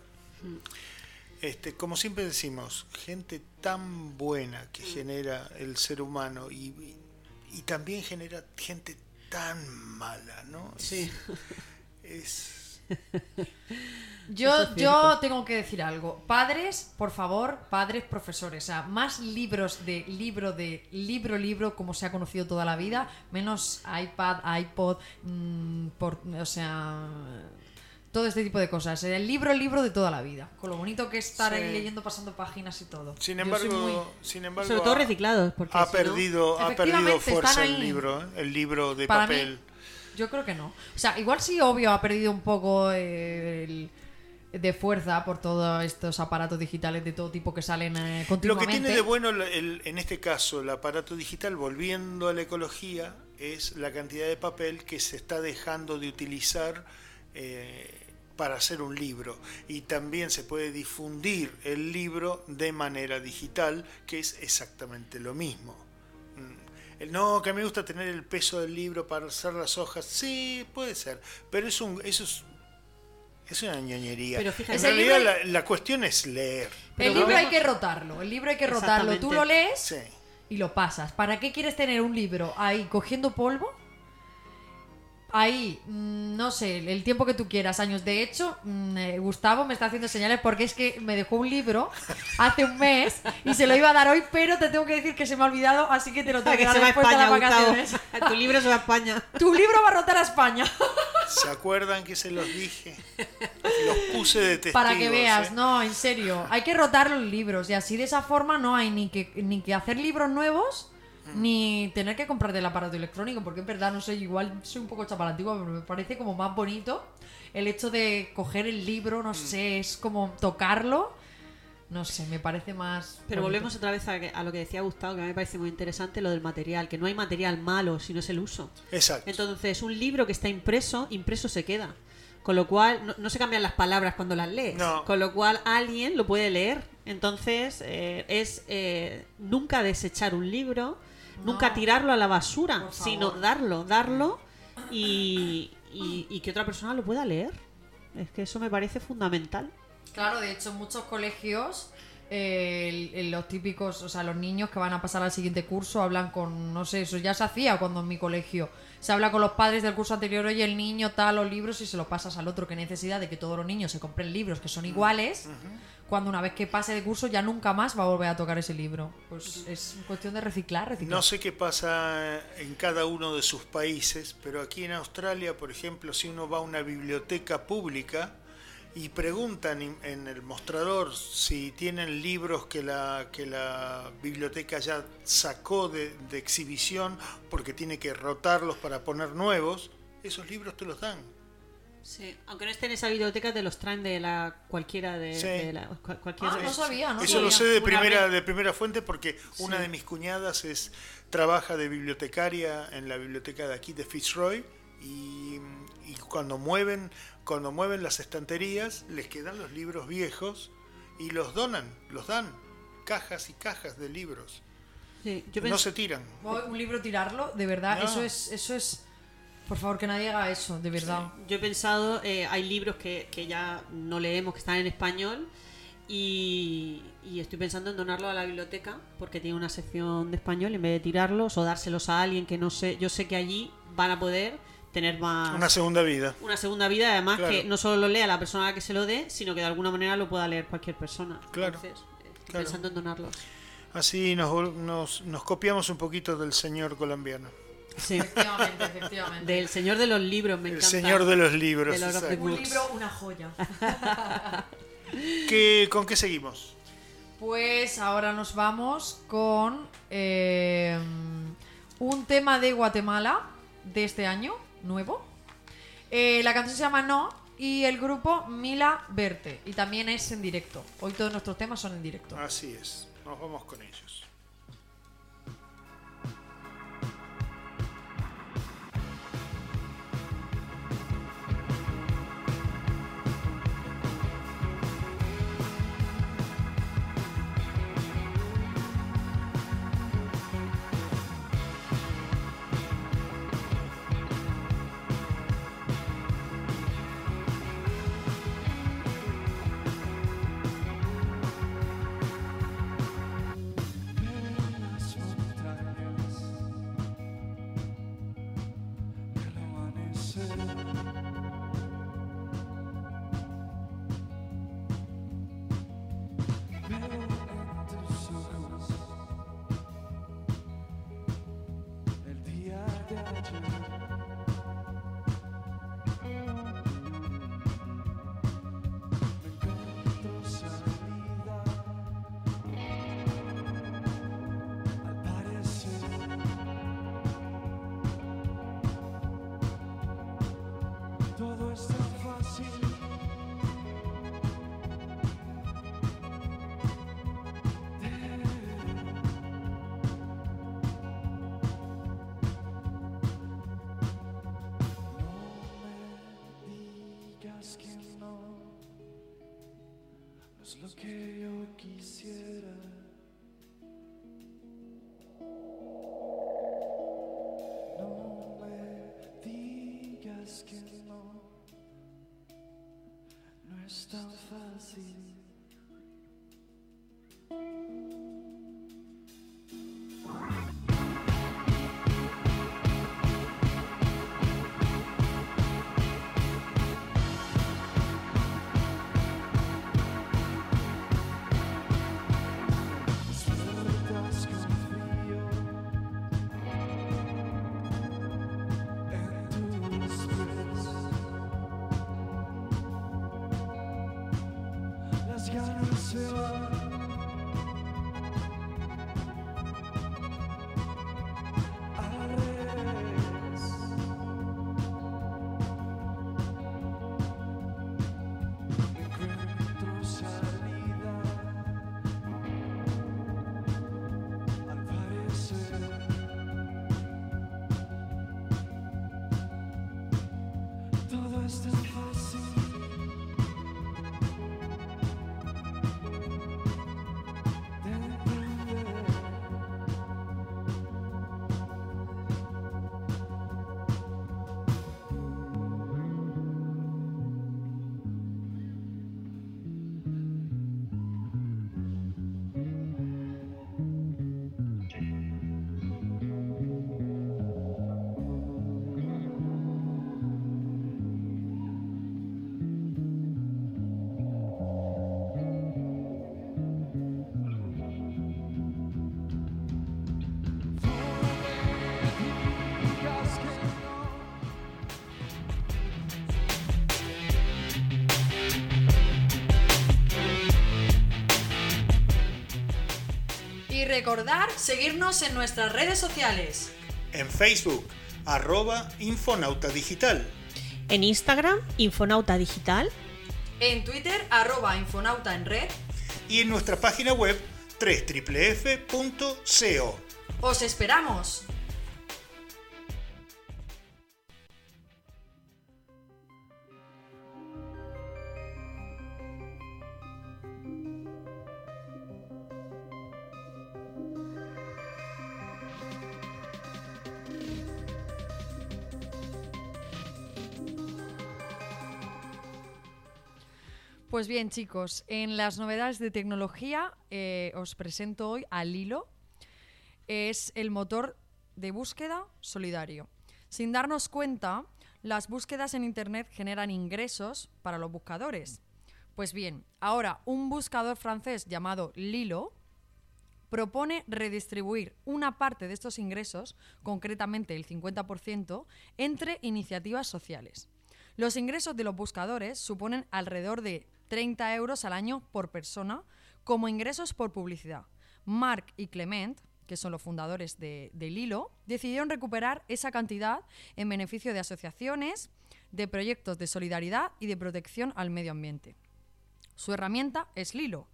Este, como siempre decimos, gente tan buena que genera el ser humano y, y también genera gente tan mala, ¿no? Sí. Es yo cierto. tengo que decir algo. Padres, por favor, padres, profesores. O sea, más libros de libro de libro, libro, como se ha conocido toda la vida, menos iPad, iPod, mm, por, o sea, todo este tipo de cosas. El libro, el libro de toda la vida. Con lo bonito que es estar Sí. ahí leyendo, pasando páginas y todo. sin Yo embargo, muy- sin embargo Sobre todo ha- reciclados, porque ha si no- perdido, ha perdido fuerza el libro, ¿eh? el libro de Para papel. mí, yo creo que no. O sea, igual sí, obvio, ha perdido un poco eh, el- de fuerza por todos estos aparatos digitales de todo tipo que salen eh, Lo que continuamente. tiene de bueno el- el- en este caso el aparato digital, volviendo a la ecología, es la cantidad de papel que se está dejando de utilizar eh, para hacer un libro. Y también se puede difundir el libro de manera digital, que es exactamente lo mismo. Mm. El, no, que a mí me gusta tener el peso del libro para hacer las hojas. Sí, puede ser. Pero es un, eso es, es una ñoñería. Pero fíjate- en realidad libro- la, la cuestión es leer. El Pero libro hay que rotarlo. El libro hay que rotarlo. Tú lo lees Sí. y lo pasas. ¿Para qué quieres tener un libro ahí cogiendo polvo? Ahí, mm, no sé, el tiempo que tú quieras, años. De hecho, mm, eh, Gustavo me está haciendo señales porque es que me dejó un libro hace un mes y se lo iba a dar hoy, pero te tengo que decir que se me ha olvidado, así que te lo tengo que dar después de las España, vacaciones. Gustavo. Tu libro se va a España. Tu libro va a rotar a España. ¿Se acuerdan que se los dije? Los puse de testigos. Para que veas, ¿eh? no, en serio. Hay que rotar los libros y así de esa forma no hay ni que, ni que hacer libros nuevos ni tener que comprarte el aparato electrónico, porque en verdad, no sé, igual soy un poco chapalantigua, pero me parece como más bonito el hecho de coger el libro, no sé, es como tocarlo, no sé, me parece más... Pero bonito. volvemos otra vez a, lo que decía Gustavo, que a mí me parece muy interesante, lo del material, que no hay material malo, sino es el uso. Exacto. Entonces, un libro que está impreso, impreso se queda. Con lo cual, no, no se cambian las palabras cuando las lees. No. Con lo cual, alguien lo puede leer. Entonces, eh, es eh, nunca desechar un libro, nunca tirarlo a la basura, sino darlo, darlo y, y- y que otra persona lo pueda leer. Es que eso me parece fundamental. Claro, de hecho, en muchos colegios, eh, el- los típicos, o sea, los niños que van a pasar al siguiente curso hablan con, no sé, eso ya se hacía cuando en mi colegio. Se habla con los padres del curso anterior, oye, el niño tal, los libros, y se los pasas al otro. Qué necesidad de que todos los niños se compren libros que son iguales, cuando una vez que pase de curso ya nunca más va a volver a tocar ese libro. Pues es cuestión de reciclar, reciclar. No sé qué pasa en cada uno de sus países, pero aquí en Australia, por ejemplo, si uno va a una biblioteca pública y preguntan en- el mostrador si tienen libros que la, que la biblioteca ya sacó de, de exhibición porque tiene que rotarlos para poner nuevos, esos libros te los dan. Sí, aunque no esté en esa biblioteca, te los traen de la cualquiera de, Sí. de la, cual- cualquier Ah, no sabía, no Eso sabía. lo sé de Una primera, de primera fuente porque una Sí. de mis cuñadas es trabaja de bibliotecaria en la biblioteca de aquí de Fitzroy y, y cuando mueven cuando mueven las estanterías les quedan los libros viejos y los donan, los dan cajas y cajas de libros. Sí, yo no se tiran. Un libro tirarlo, de verdad, No. eso es, eso es, por favor, que nadie haga eso, de verdad. Yo he pensado, eh, hay libros que, que ya no leemos, que están en español, y, y estoy pensando en donarlo a la biblioteca, porque tiene una sección de español, en vez de tirarlos o dárselos a alguien que no sé, yo sé que allí van a poder tener más... Una segunda vida. una segunda vida, además Claro. que no solo lo lea la persona a la que se lo dé, sino que de alguna manera lo pueda leer cualquier persona. Claro. Entonces, eh, estoy Claro. pensando en donarlos. Así nos, nos, nos copiamos un poquito del señor colombiano. Sí. Efectivamente, efectivamente. Del señor de los libros, me El encanta. señor de los libros. De. Un libro, una joya. ¿Qué- ¿Con qué seguimos? Pues ahora nos vamos con eh, un tema de Guatemala de este año, nuevo. Eh, la canción se llama No y el grupo Mila Verte. Y también es en directo. Hoy todos nuestros temas son en directo. Así es. Nos vamos con ellos. Es lo que yo quisiera. No me digas que no, no es tan fácil. Recordar seguirnos en nuestras redes sociales. En Facebook, arroba Infonauta Digital. En Instagram, Infonauta Digital. En Twitter, arroba Infonauta en red. Y en nuestra página web www.co. ¡Os esperamos! Pues bien, chicos, en las novedades de tecnología eh, os presento hoy a Lilo. Es el motor de búsqueda solidario. Sin darnos cuenta, las búsquedas en Internet generan ingresos para los buscadores. Pues bien, ahora un buscador francés llamado Lilo propone redistribuir una parte de estos ingresos, concretamente el 50%, entre iniciativas sociales. Los ingresos de los buscadores suponen alrededor de 30 euros al año por persona como ingresos por publicidad. Marc y Clement, que son los fundadores de, de Lilo, decidieron recuperar esa cantidad en beneficio de asociaciones, de proyectos de solidaridad y de protección al medio ambiente. Su herramienta es Lilo.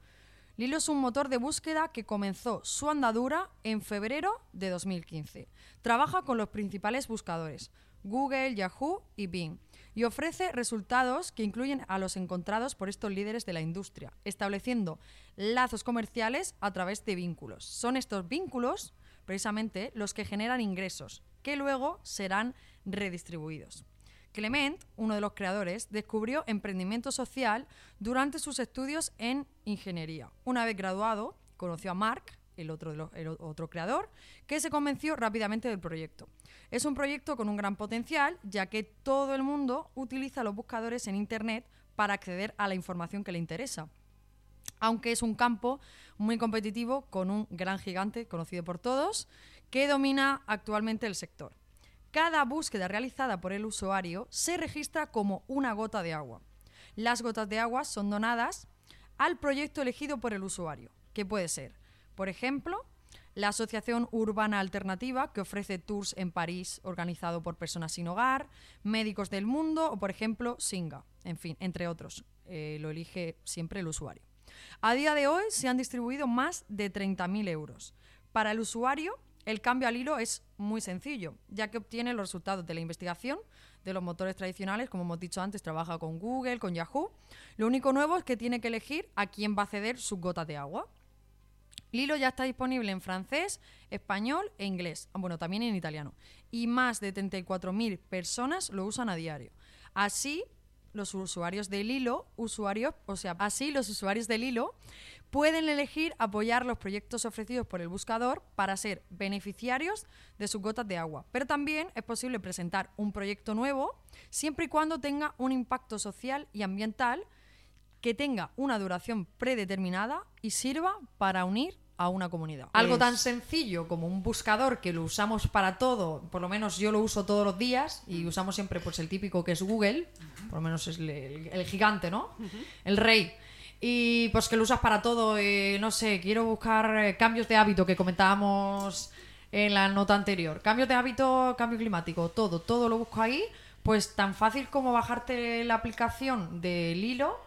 Lilo es un motor de búsqueda que comenzó su andadura en febrero de 2015. Trabaja con los principales buscadores, Google, Yahoo y Bing, y ofrece resultados que incluyen a los encontrados por estos líderes de la industria, estableciendo lazos comerciales a través de vínculos. Son estos vínculos, precisamente, los que generan ingresos, que luego serán redistribuidos. Clement, uno de los creadores, descubrió emprendimiento social durante sus estudios en ingeniería. Una vez graduado, conoció a Mark, el otro, otro creador, que se convenció rápidamente del proyecto. Es un proyecto con un gran potencial, ya que todo el mundo utiliza los buscadores en Internet para acceder a la información que le interesa aunque es un campo muy competitivo con un gran gigante conocido por todos que domina actualmente el sector. cada búsqueda realizada por el usuario se registra como una gota de agua. Las gotas de agua son donadas al proyecto elegido por el usuario, que puede ser, por ejemplo, la Asociación Urbana Alternativa, que ofrece tours en París organizado por personas sin hogar, Médicos del Mundo o, por ejemplo, Singa, en fin, entre otros. Eh, lo elige siempre el usuario. A día de hoy se han distribuido más de 30.000 euros. Para el usuario, el cambio al hilo es muy sencillo, ya que obtiene los resultados de la investigación de los motores tradicionales, como hemos dicho antes, trabaja con Google, con Yahoo. Lo único nuevo es que tiene que elegir a quién va a ceder sus gotas de agua. Lilo ya está disponible en francés, español e inglés, ah, bueno, también en italiano. Y más de 34.000 personas lo usan a diario. Así, los usuarios de Lilo, usuarios, o sea, así los usuarios de Lilo pueden elegir apoyar los proyectos ofrecidos por el buscador para ser beneficiarios de sus gotas de agua. Pero también es posible presentar un proyecto nuevo siempre y cuando tenga un impacto social y ambiental que tenga una duración predeterminada y sirva para unir a una comunidad. Algo tan sencillo como un buscador que lo usamos para todo, por lo menos yo lo uso todos los días y usamos siempre pues el típico que es Google, por lo menos es el, el- el gigante, ¿no? El rey. Y pues que lo usas para todo, eh, no sé, quiero buscar eh, cambios de hábito que comentábamos en la nota anterior. Cambios de hábito, cambio climático, todo, todo lo busco ahí. Pues tan fácil como bajarte la aplicación del hilo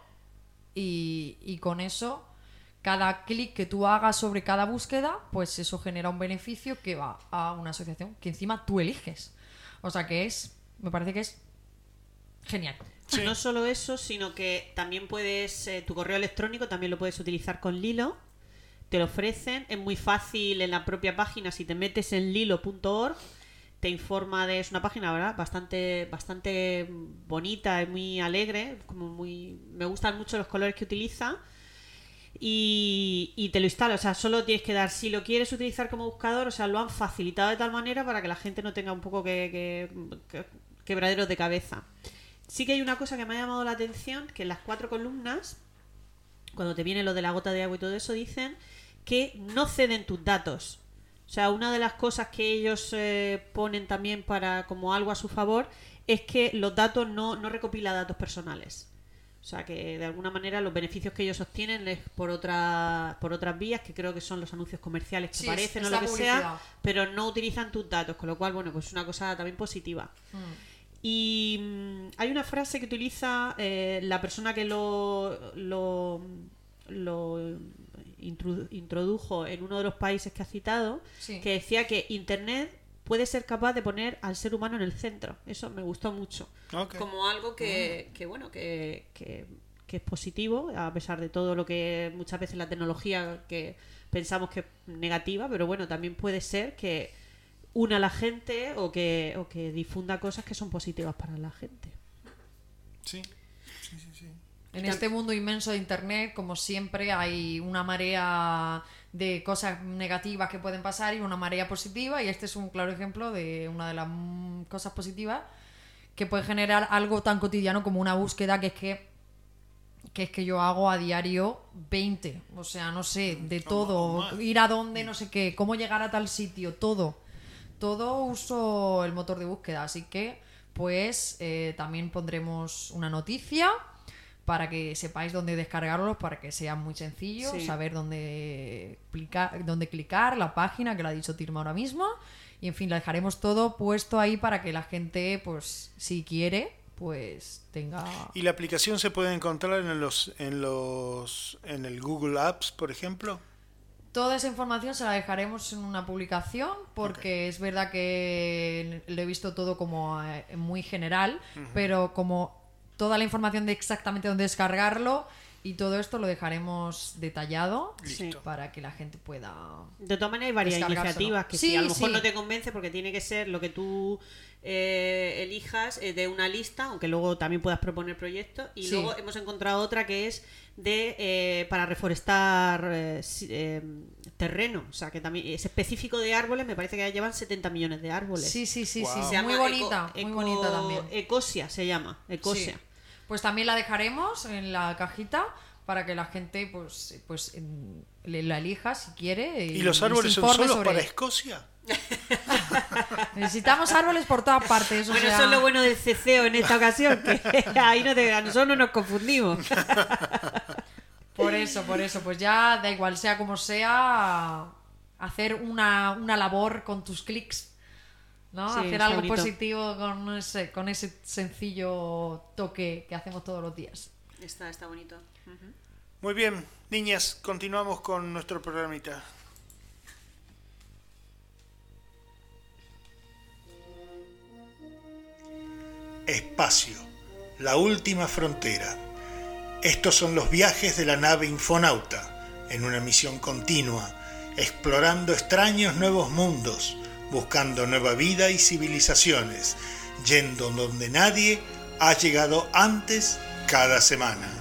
y, y con eso, cada clic que tú hagas sobre cada búsqueda, pues eso genera un beneficio que va a una asociación que encima tú eliges. O sea que es, me parece que es genial. Sí. No solo eso, sino que también puedes, eh, tu correo electrónico también lo puedes utilizar con Lilo. Te lo ofrecen, es muy fácil en la propia página, si te metes en lilo.org, te informa de, es una página, ¿verdad? Bastante, bastante bonita, es muy alegre, como muy, me gustan mucho los colores que utiliza. Y, y te lo instala, o sea, solo tienes que dar, si lo quieres utilizar como buscador, o sea, lo han facilitado de tal manera para que la gente no tenga un poco que, que- que- quebraderos de cabeza. Sí que hay una cosa que me ha llamado la atención, que en las cuatro columnas, cuando te viene lo de la gota de agua y todo eso, dicen que no ceden tus datos. O sea, una de las cosas que ellos eh, ponen también para como algo a su favor es que los datos no, no recopila datos personales. O sea, que de alguna manera los beneficios que ellos obtienen es por, otra, por otras vías, que creo que son los anuncios comerciales que Sí, aparecen o lo que sea, pero no utilizan tus datos, con lo cual, bueno, pues es una cosa también positiva. Y mm, hay una frase que utiliza eh, la persona que lo, lo, lo introdujo en uno de los países que ha citado, Sí. que decía que Internet puede ser capaz de poner al ser humano en el centro. Eso me gustó mucho. Como algo que, que, bueno, que, que- que es positivo, a pesar de todo lo que muchas veces la tecnología que pensamos que es negativa, pero bueno, también puede ser que una a la gente o que, o que difunda cosas que son positivas para la gente. Sí. En este mundo inmenso de Internet, como siempre, hay una marea de cosas negativas que pueden pasar y una marea positiva, y este es un claro ejemplo de una de las mm, cosas positivas que puede generar algo tan cotidiano como una búsqueda que es que que es que yo hago a diario 20, o sea, no sé, de todo, ir a dónde, no sé qué, cómo llegar a tal sitio, todo. Todo uso el motor de búsqueda, así que pues eh, también pondremos una noticia para que sepáis dónde descargarlos, para que sea muy sencillo, Sí. saber dónde, clicar, dónde clicar, la página que lo ha dicho Tirma ahora mismo. Y en fin, la dejaremos todo puesto ahí para que la gente, pues, si quiere, pues tenga. ¿Y la aplicación se puede encontrar en los en los en el Google Apps, por ejemplo? Toda esa información se la dejaremos en una publicación porque es verdad que lo he visto todo como eh, muy general, pero como toda la información de exactamente dónde descargarlo y todo esto lo dejaremos detallado para que la gente pueda... De todas maneras hay varias iniciativas que Sí, si a lo mejor sí. no te convence porque tiene que ser lo que tú eh, elijas eh, de una lista, aunque luego también puedas proponer proyectos. Y Sí. luego hemos encontrado otra que es de eh, para reforestar eh, eh, terreno, o sea que también es específico de árboles, me parece que ya llevan 70 millones de árboles. Sí, sí, sí, Guau. sí. Se llama Muy bonita, Eco- muy Eco- bonita también. Ecosia se llama, Ecosia. Pues también la dejaremos en la cajita para que la gente pues, pues en- le- la elija si quiere. ¿Y los árboles son informe solos sobre para. Escocia? Necesitamos árboles por todas partes. Bueno, sea, eso es lo bueno del ceceo en esta ocasión, que ahí no te, a nosotros no nos confundimos. Por eso, por eso. Pues ya da igual, sea como sea, hacer una, una labor con tus clics. ¿No? Sí, hacer algo bonito. positivo con ese, con ese sencillo toque que hacemos todos los días. Está, está bonito. Muy bien, niñas, continuamos con nuestro programita. Espacio, la última frontera. Estos son los viajes de la nave Infonauta, en una misión continua, explorando extraños nuevos mundos, buscando nueva vida y civilizaciones, yendo donde nadie ha llegado antes cada semana.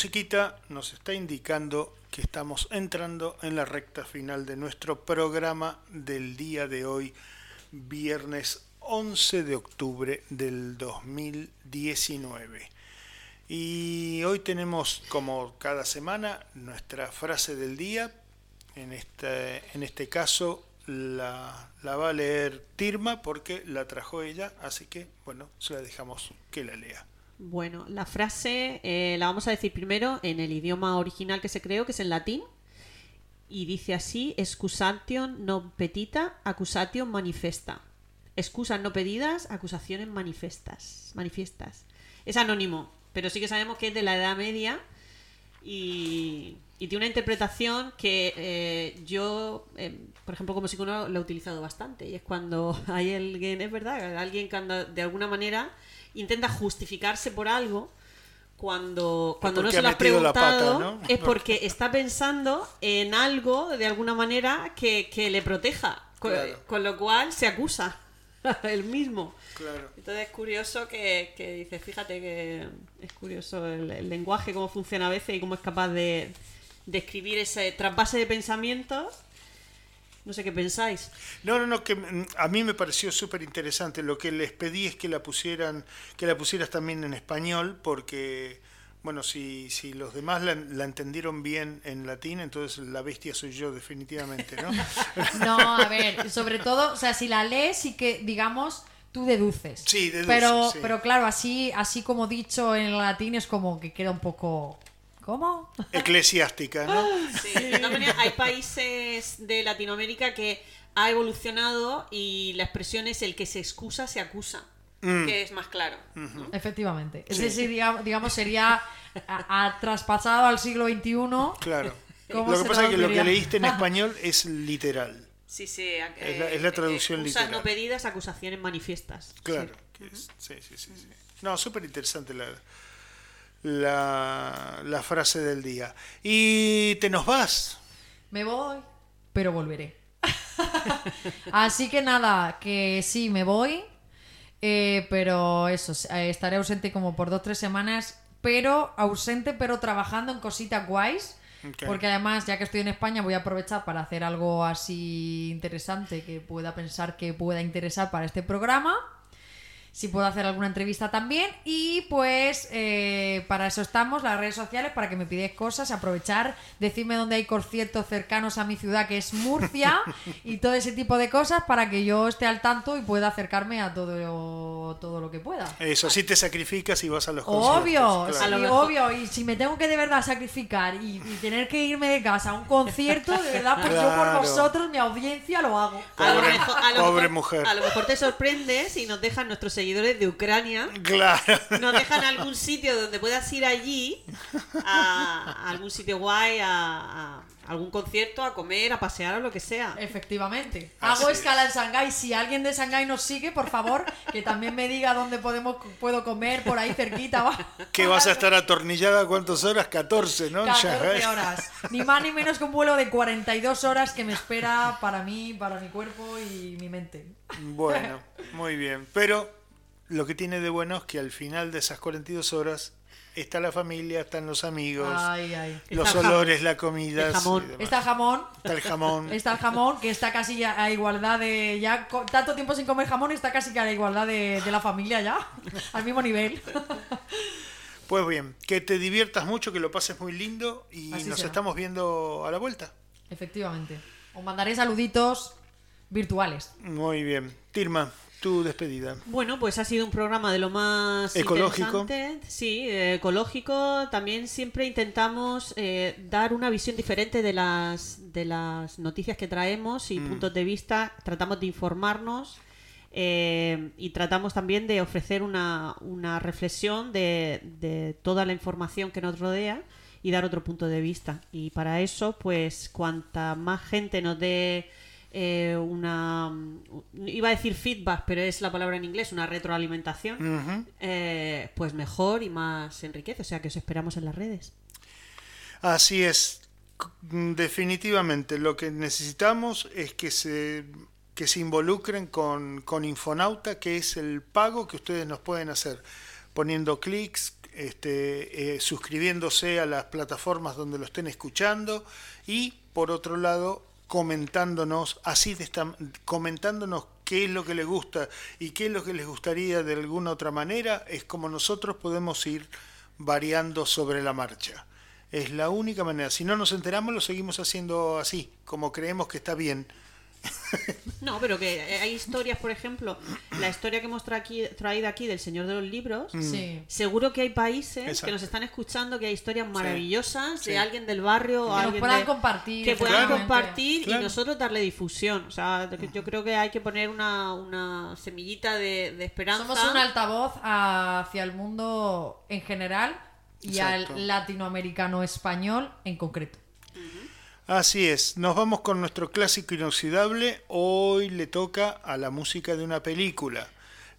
Musiquita nos está indicando que estamos entrando en la recta final de nuestro programa del día de hoy, viernes 11 de octubre del 2019. Y hoy tenemos, como cada semana, nuestra frase del día. En este, en este caso la, la va a leer Tirma porque la trajo ella, así que, bueno, se la dejamos que la lea. Bueno, la frase eh, la vamos a decir primero en el idioma original que se creó, que es en latín. Y dice así: Excusation non petita, accusation manifesta. Excusas no pedidas, acusaciones manifestas. Manifiestas. Es anónimo, pero sí que sabemos que es de la Edad Media y, tiene una interpretación que eh, yo, eh, por ejemplo, como psicólogo, lo he utilizado bastante. Y es cuando hay alguien, es verdad, alguien que anda de alguna manera intenta justificarse por algo cuando, cuando no se ha lo has pata, preguntado ¿no? es porque está pensando en algo de alguna manera que, que le proteja con, Claro. con lo cual se acusa él mismo Claro. entonces es curioso que, que dice fíjate que es curioso el, el lenguaje cómo funciona a veces y cómo es capaz de, de escribir ese trasvase de pensamientos no sé qué pensáis No, no, no, que mm, a mí me pareció súper interesante. Lo que les pedí es que la pusieran, que la pusieras también en español, porque, bueno, si, si los demás la, la entendieron bien en latín, entonces la bestia soy yo, definitivamente, ¿no? No, a ver, sobre todo, o sea, si la lees y que, digamos, tú deduces. Sí, deduces, Pero, sí. pero claro, así, así como dicho en latín es como que queda un poco. ¿Cómo? Eclesiástica, ¿no? Sí, de todas maneras, hay países de Latinoamérica que ha evolucionado y la expresión es el que se excusa se acusa, Mm. que es más claro. Efectivamente. Ese sí, digamos, digamos, sería a, a traspasado al siglo XXI. Claro. ¿Cómo Lo que pasa es que lo que leíste en español es literal. Sí, sí. eh, Es la- es la traducción excusas literal. no pedidas, acusaciones manifiestas. Claro. que es- sí, sí, sí, sí. No, súper interesante la, la, la frase del día. Y te nos vas. Me voy, pero volveré. Así que nada, que sí, me voy. eh, pero eso, estaré ausente como por dos tres semanas. Pero ausente, pero trabajando en cositas guays. Porque además, ya que estoy en España, voy a aprovechar para hacer algo así interesante que pueda pensar que pueda interesar para este programa. Si puedo hacer alguna entrevista también. Y pues eh, para eso estamos, las redes sociales, para que me pidáis cosas, aprovechar, decirme dónde hay conciertos cercanos a mi ciudad, que es Murcia, y todo ese tipo de cosas, para que yo esté al tanto y pueda acercarme a todo, todo lo que pueda. Eso, sí te sacrificas y vas a los Obvio, conciertos, sí, A lo claro. obvio. Y si me tengo que de verdad sacrificar y, y tener que irme de casa a un concierto, de verdad, pues yo por vosotros, mi audiencia, lo hago. A lo Pobre- mejor- a lo pobre mejor- mujer. A lo mejor te sorprendes y nos dejan nuestros seguidores seguidores de Ucrania Claro. nos dejan algún sitio donde puedas ir allí, a, a algún sitio guay, a, a algún concierto, a comer, a pasear o lo que sea. Efectivamente. Así Hago es. escala en Shanghái. Si alguien de Shanghái nos sigue, por favor, que también me diga dónde podemos puedo comer por ahí cerquita. va. Que vas a estar atornillada cuántas horas? 14, ¿no? En 14 Shanghái. horas. Ni más ni menos que un vuelo de 42 horas que me espera para mí, para mi cuerpo y mi mente. Bueno, muy bien. Pero lo que tiene de bueno es que al final de esas 42 horas está la familia, están los amigos, Ay, ay. los Está olores, la comida. el jamón. Está el jamón. Está el jamón. Está el jamón, que está casi a igualdad de. Ya tanto tiempo sin comer jamón, está casi que a la igualdad de, de la familia ya. Al mismo nivel. Pues bien, que te diviertas mucho, que lo pases muy lindo y Así nos será. estamos viendo a la vuelta. Efectivamente. Os mandaré saluditos virtuales. Muy bien. Tirma, tu despedida. Bueno, pues ha sido un programa de lo más Ecológico. interesante. Sí, eh, ecológico. También siempre intentamos eh, dar una visión diferente de las, de las noticias que traemos y puntos de vista. Tratamos de informarnos eh, y tratamos también de ofrecer una, una reflexión de, de toda la información que nos rodea y dar otro punto de vista. Y para eso, pues, cuanta más gente nos dé eh, una iba a decir feedback pero es la palabra en inglés una retroalimentación eh, pues mejor y más enriquece o sea que os esperamos en las redes Así es. C- Definitivamente lo que necesitamos es que se, que se involucren con, con Infonauta, que es el pago que ustedes nos pueden hacer, poniendo clics, este, eh, suscribiéndose a las plataformas donde lo estén escuchando y, por otro lado, comentándonos, así de esta, comentándonos qué es lo que les gusta y qué es lo que les gustaría de alguna otra manera, es como nosotros podemos ir variando sobre la marcha. Es la única manera. Si no nos enteramos, lo seguimos haciendo así, como creemos que está bien. no pero que hay historias por ejemplo la historia que hemos tra- aquí- traído aquí del señor de los libros Sí. seguro que hay países Exacto. que nos están escuchando que hay historias maravillosas sí. de alguien del barrio o Que alguien puedan de- compartir, que puedan compartir Claro. y nosotros darle difusión o sea yo creo que hay que poner una, una semillita de, de esperanza Somos un altavoz hacia el mundo en general y Exacto. al latinoamericano español en concreto. Así es, nos vamos con nuestro clásico inoxidable. Hoy le toca a la música de una película.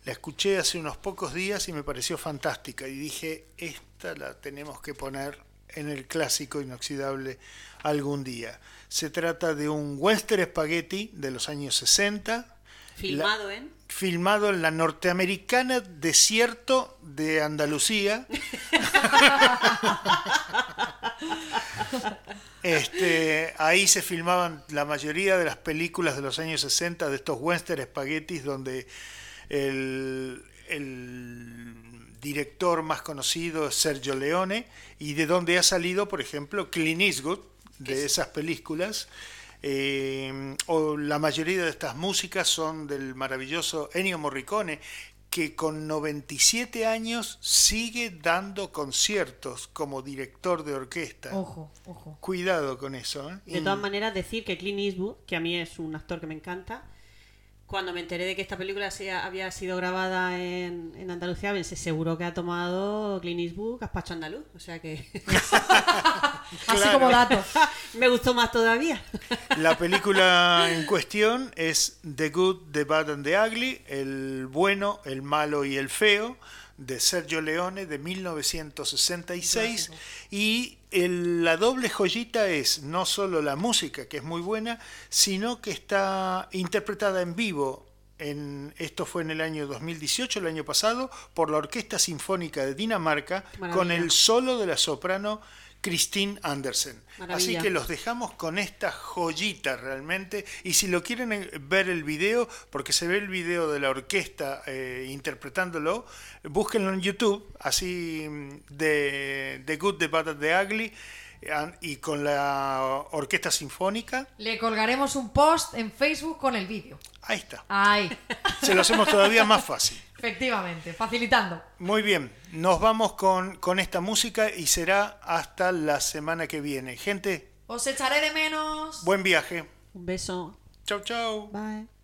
La escuché hace unos pocos días y me pareció fantástica. Y dije, esta la tenemos que poner en el clásico inoxidable algún día. Se trata de un western spaghetti de los años 60. filmado en filmado en la norteamericana desierto de Andalucía. Este, ahí se filmaban la mayoría de las películas de los años 60 de estos western spaghettis donde el, el director más conocido es Sergio Leone y de donde ha salido, por ejemplo, Clint Eastwood de esas películas. Eh, o la mayoría de estas músicas son del maravilloso Ennio Morricone, que con 97 años sigue dando conciertos como director de orquesta. Ojo, ojo. Cuidado con eso. ¿eh? De todas maneras, decir que Clint Eastwood, que a mí es un actor que me encanta, cuando me enteré de que esta película se- había sido grabada en, en Andalucía, pensé, seguro que ha tomado Clint Eastwood gazpacho andaluz. O sea que Así como dato. me gustó más todavía. La película en cuestión es The Good, The Bad and The Ugly, el bueno, el malo y el feo, de Sergio Leone de 1966. Y el- la doble joyita es no solo la música, que es muy buena, sino que está interpretada en vivo. En, esto fue en el año 2018, el año pasado, por la Orquesta Sinfónica de Dinamarca, Maravilla. con el solo de la soprano Christine Andersen. Así que los dejamos con esta joyita realmente. Y si lo quieren eh, ver el video, porque se ve el video de la orquesta eh, interpretándolo, búsquenlo en YouTube, así mm, de, de Good, The Bad, and The Ugly, y con la orquesta sinfónica. Le colgaremos un post en Facebook con el vídeo. Ahí está. Ahí. Se lo hacemos todavía más fácil. Efectivamente, facilitando. Muy bien, nos vamos con, con esta música y será hasta la semana que viene. Gente, Os echaré de menos. buen viaje. Un beso. Chau, chau. Bye.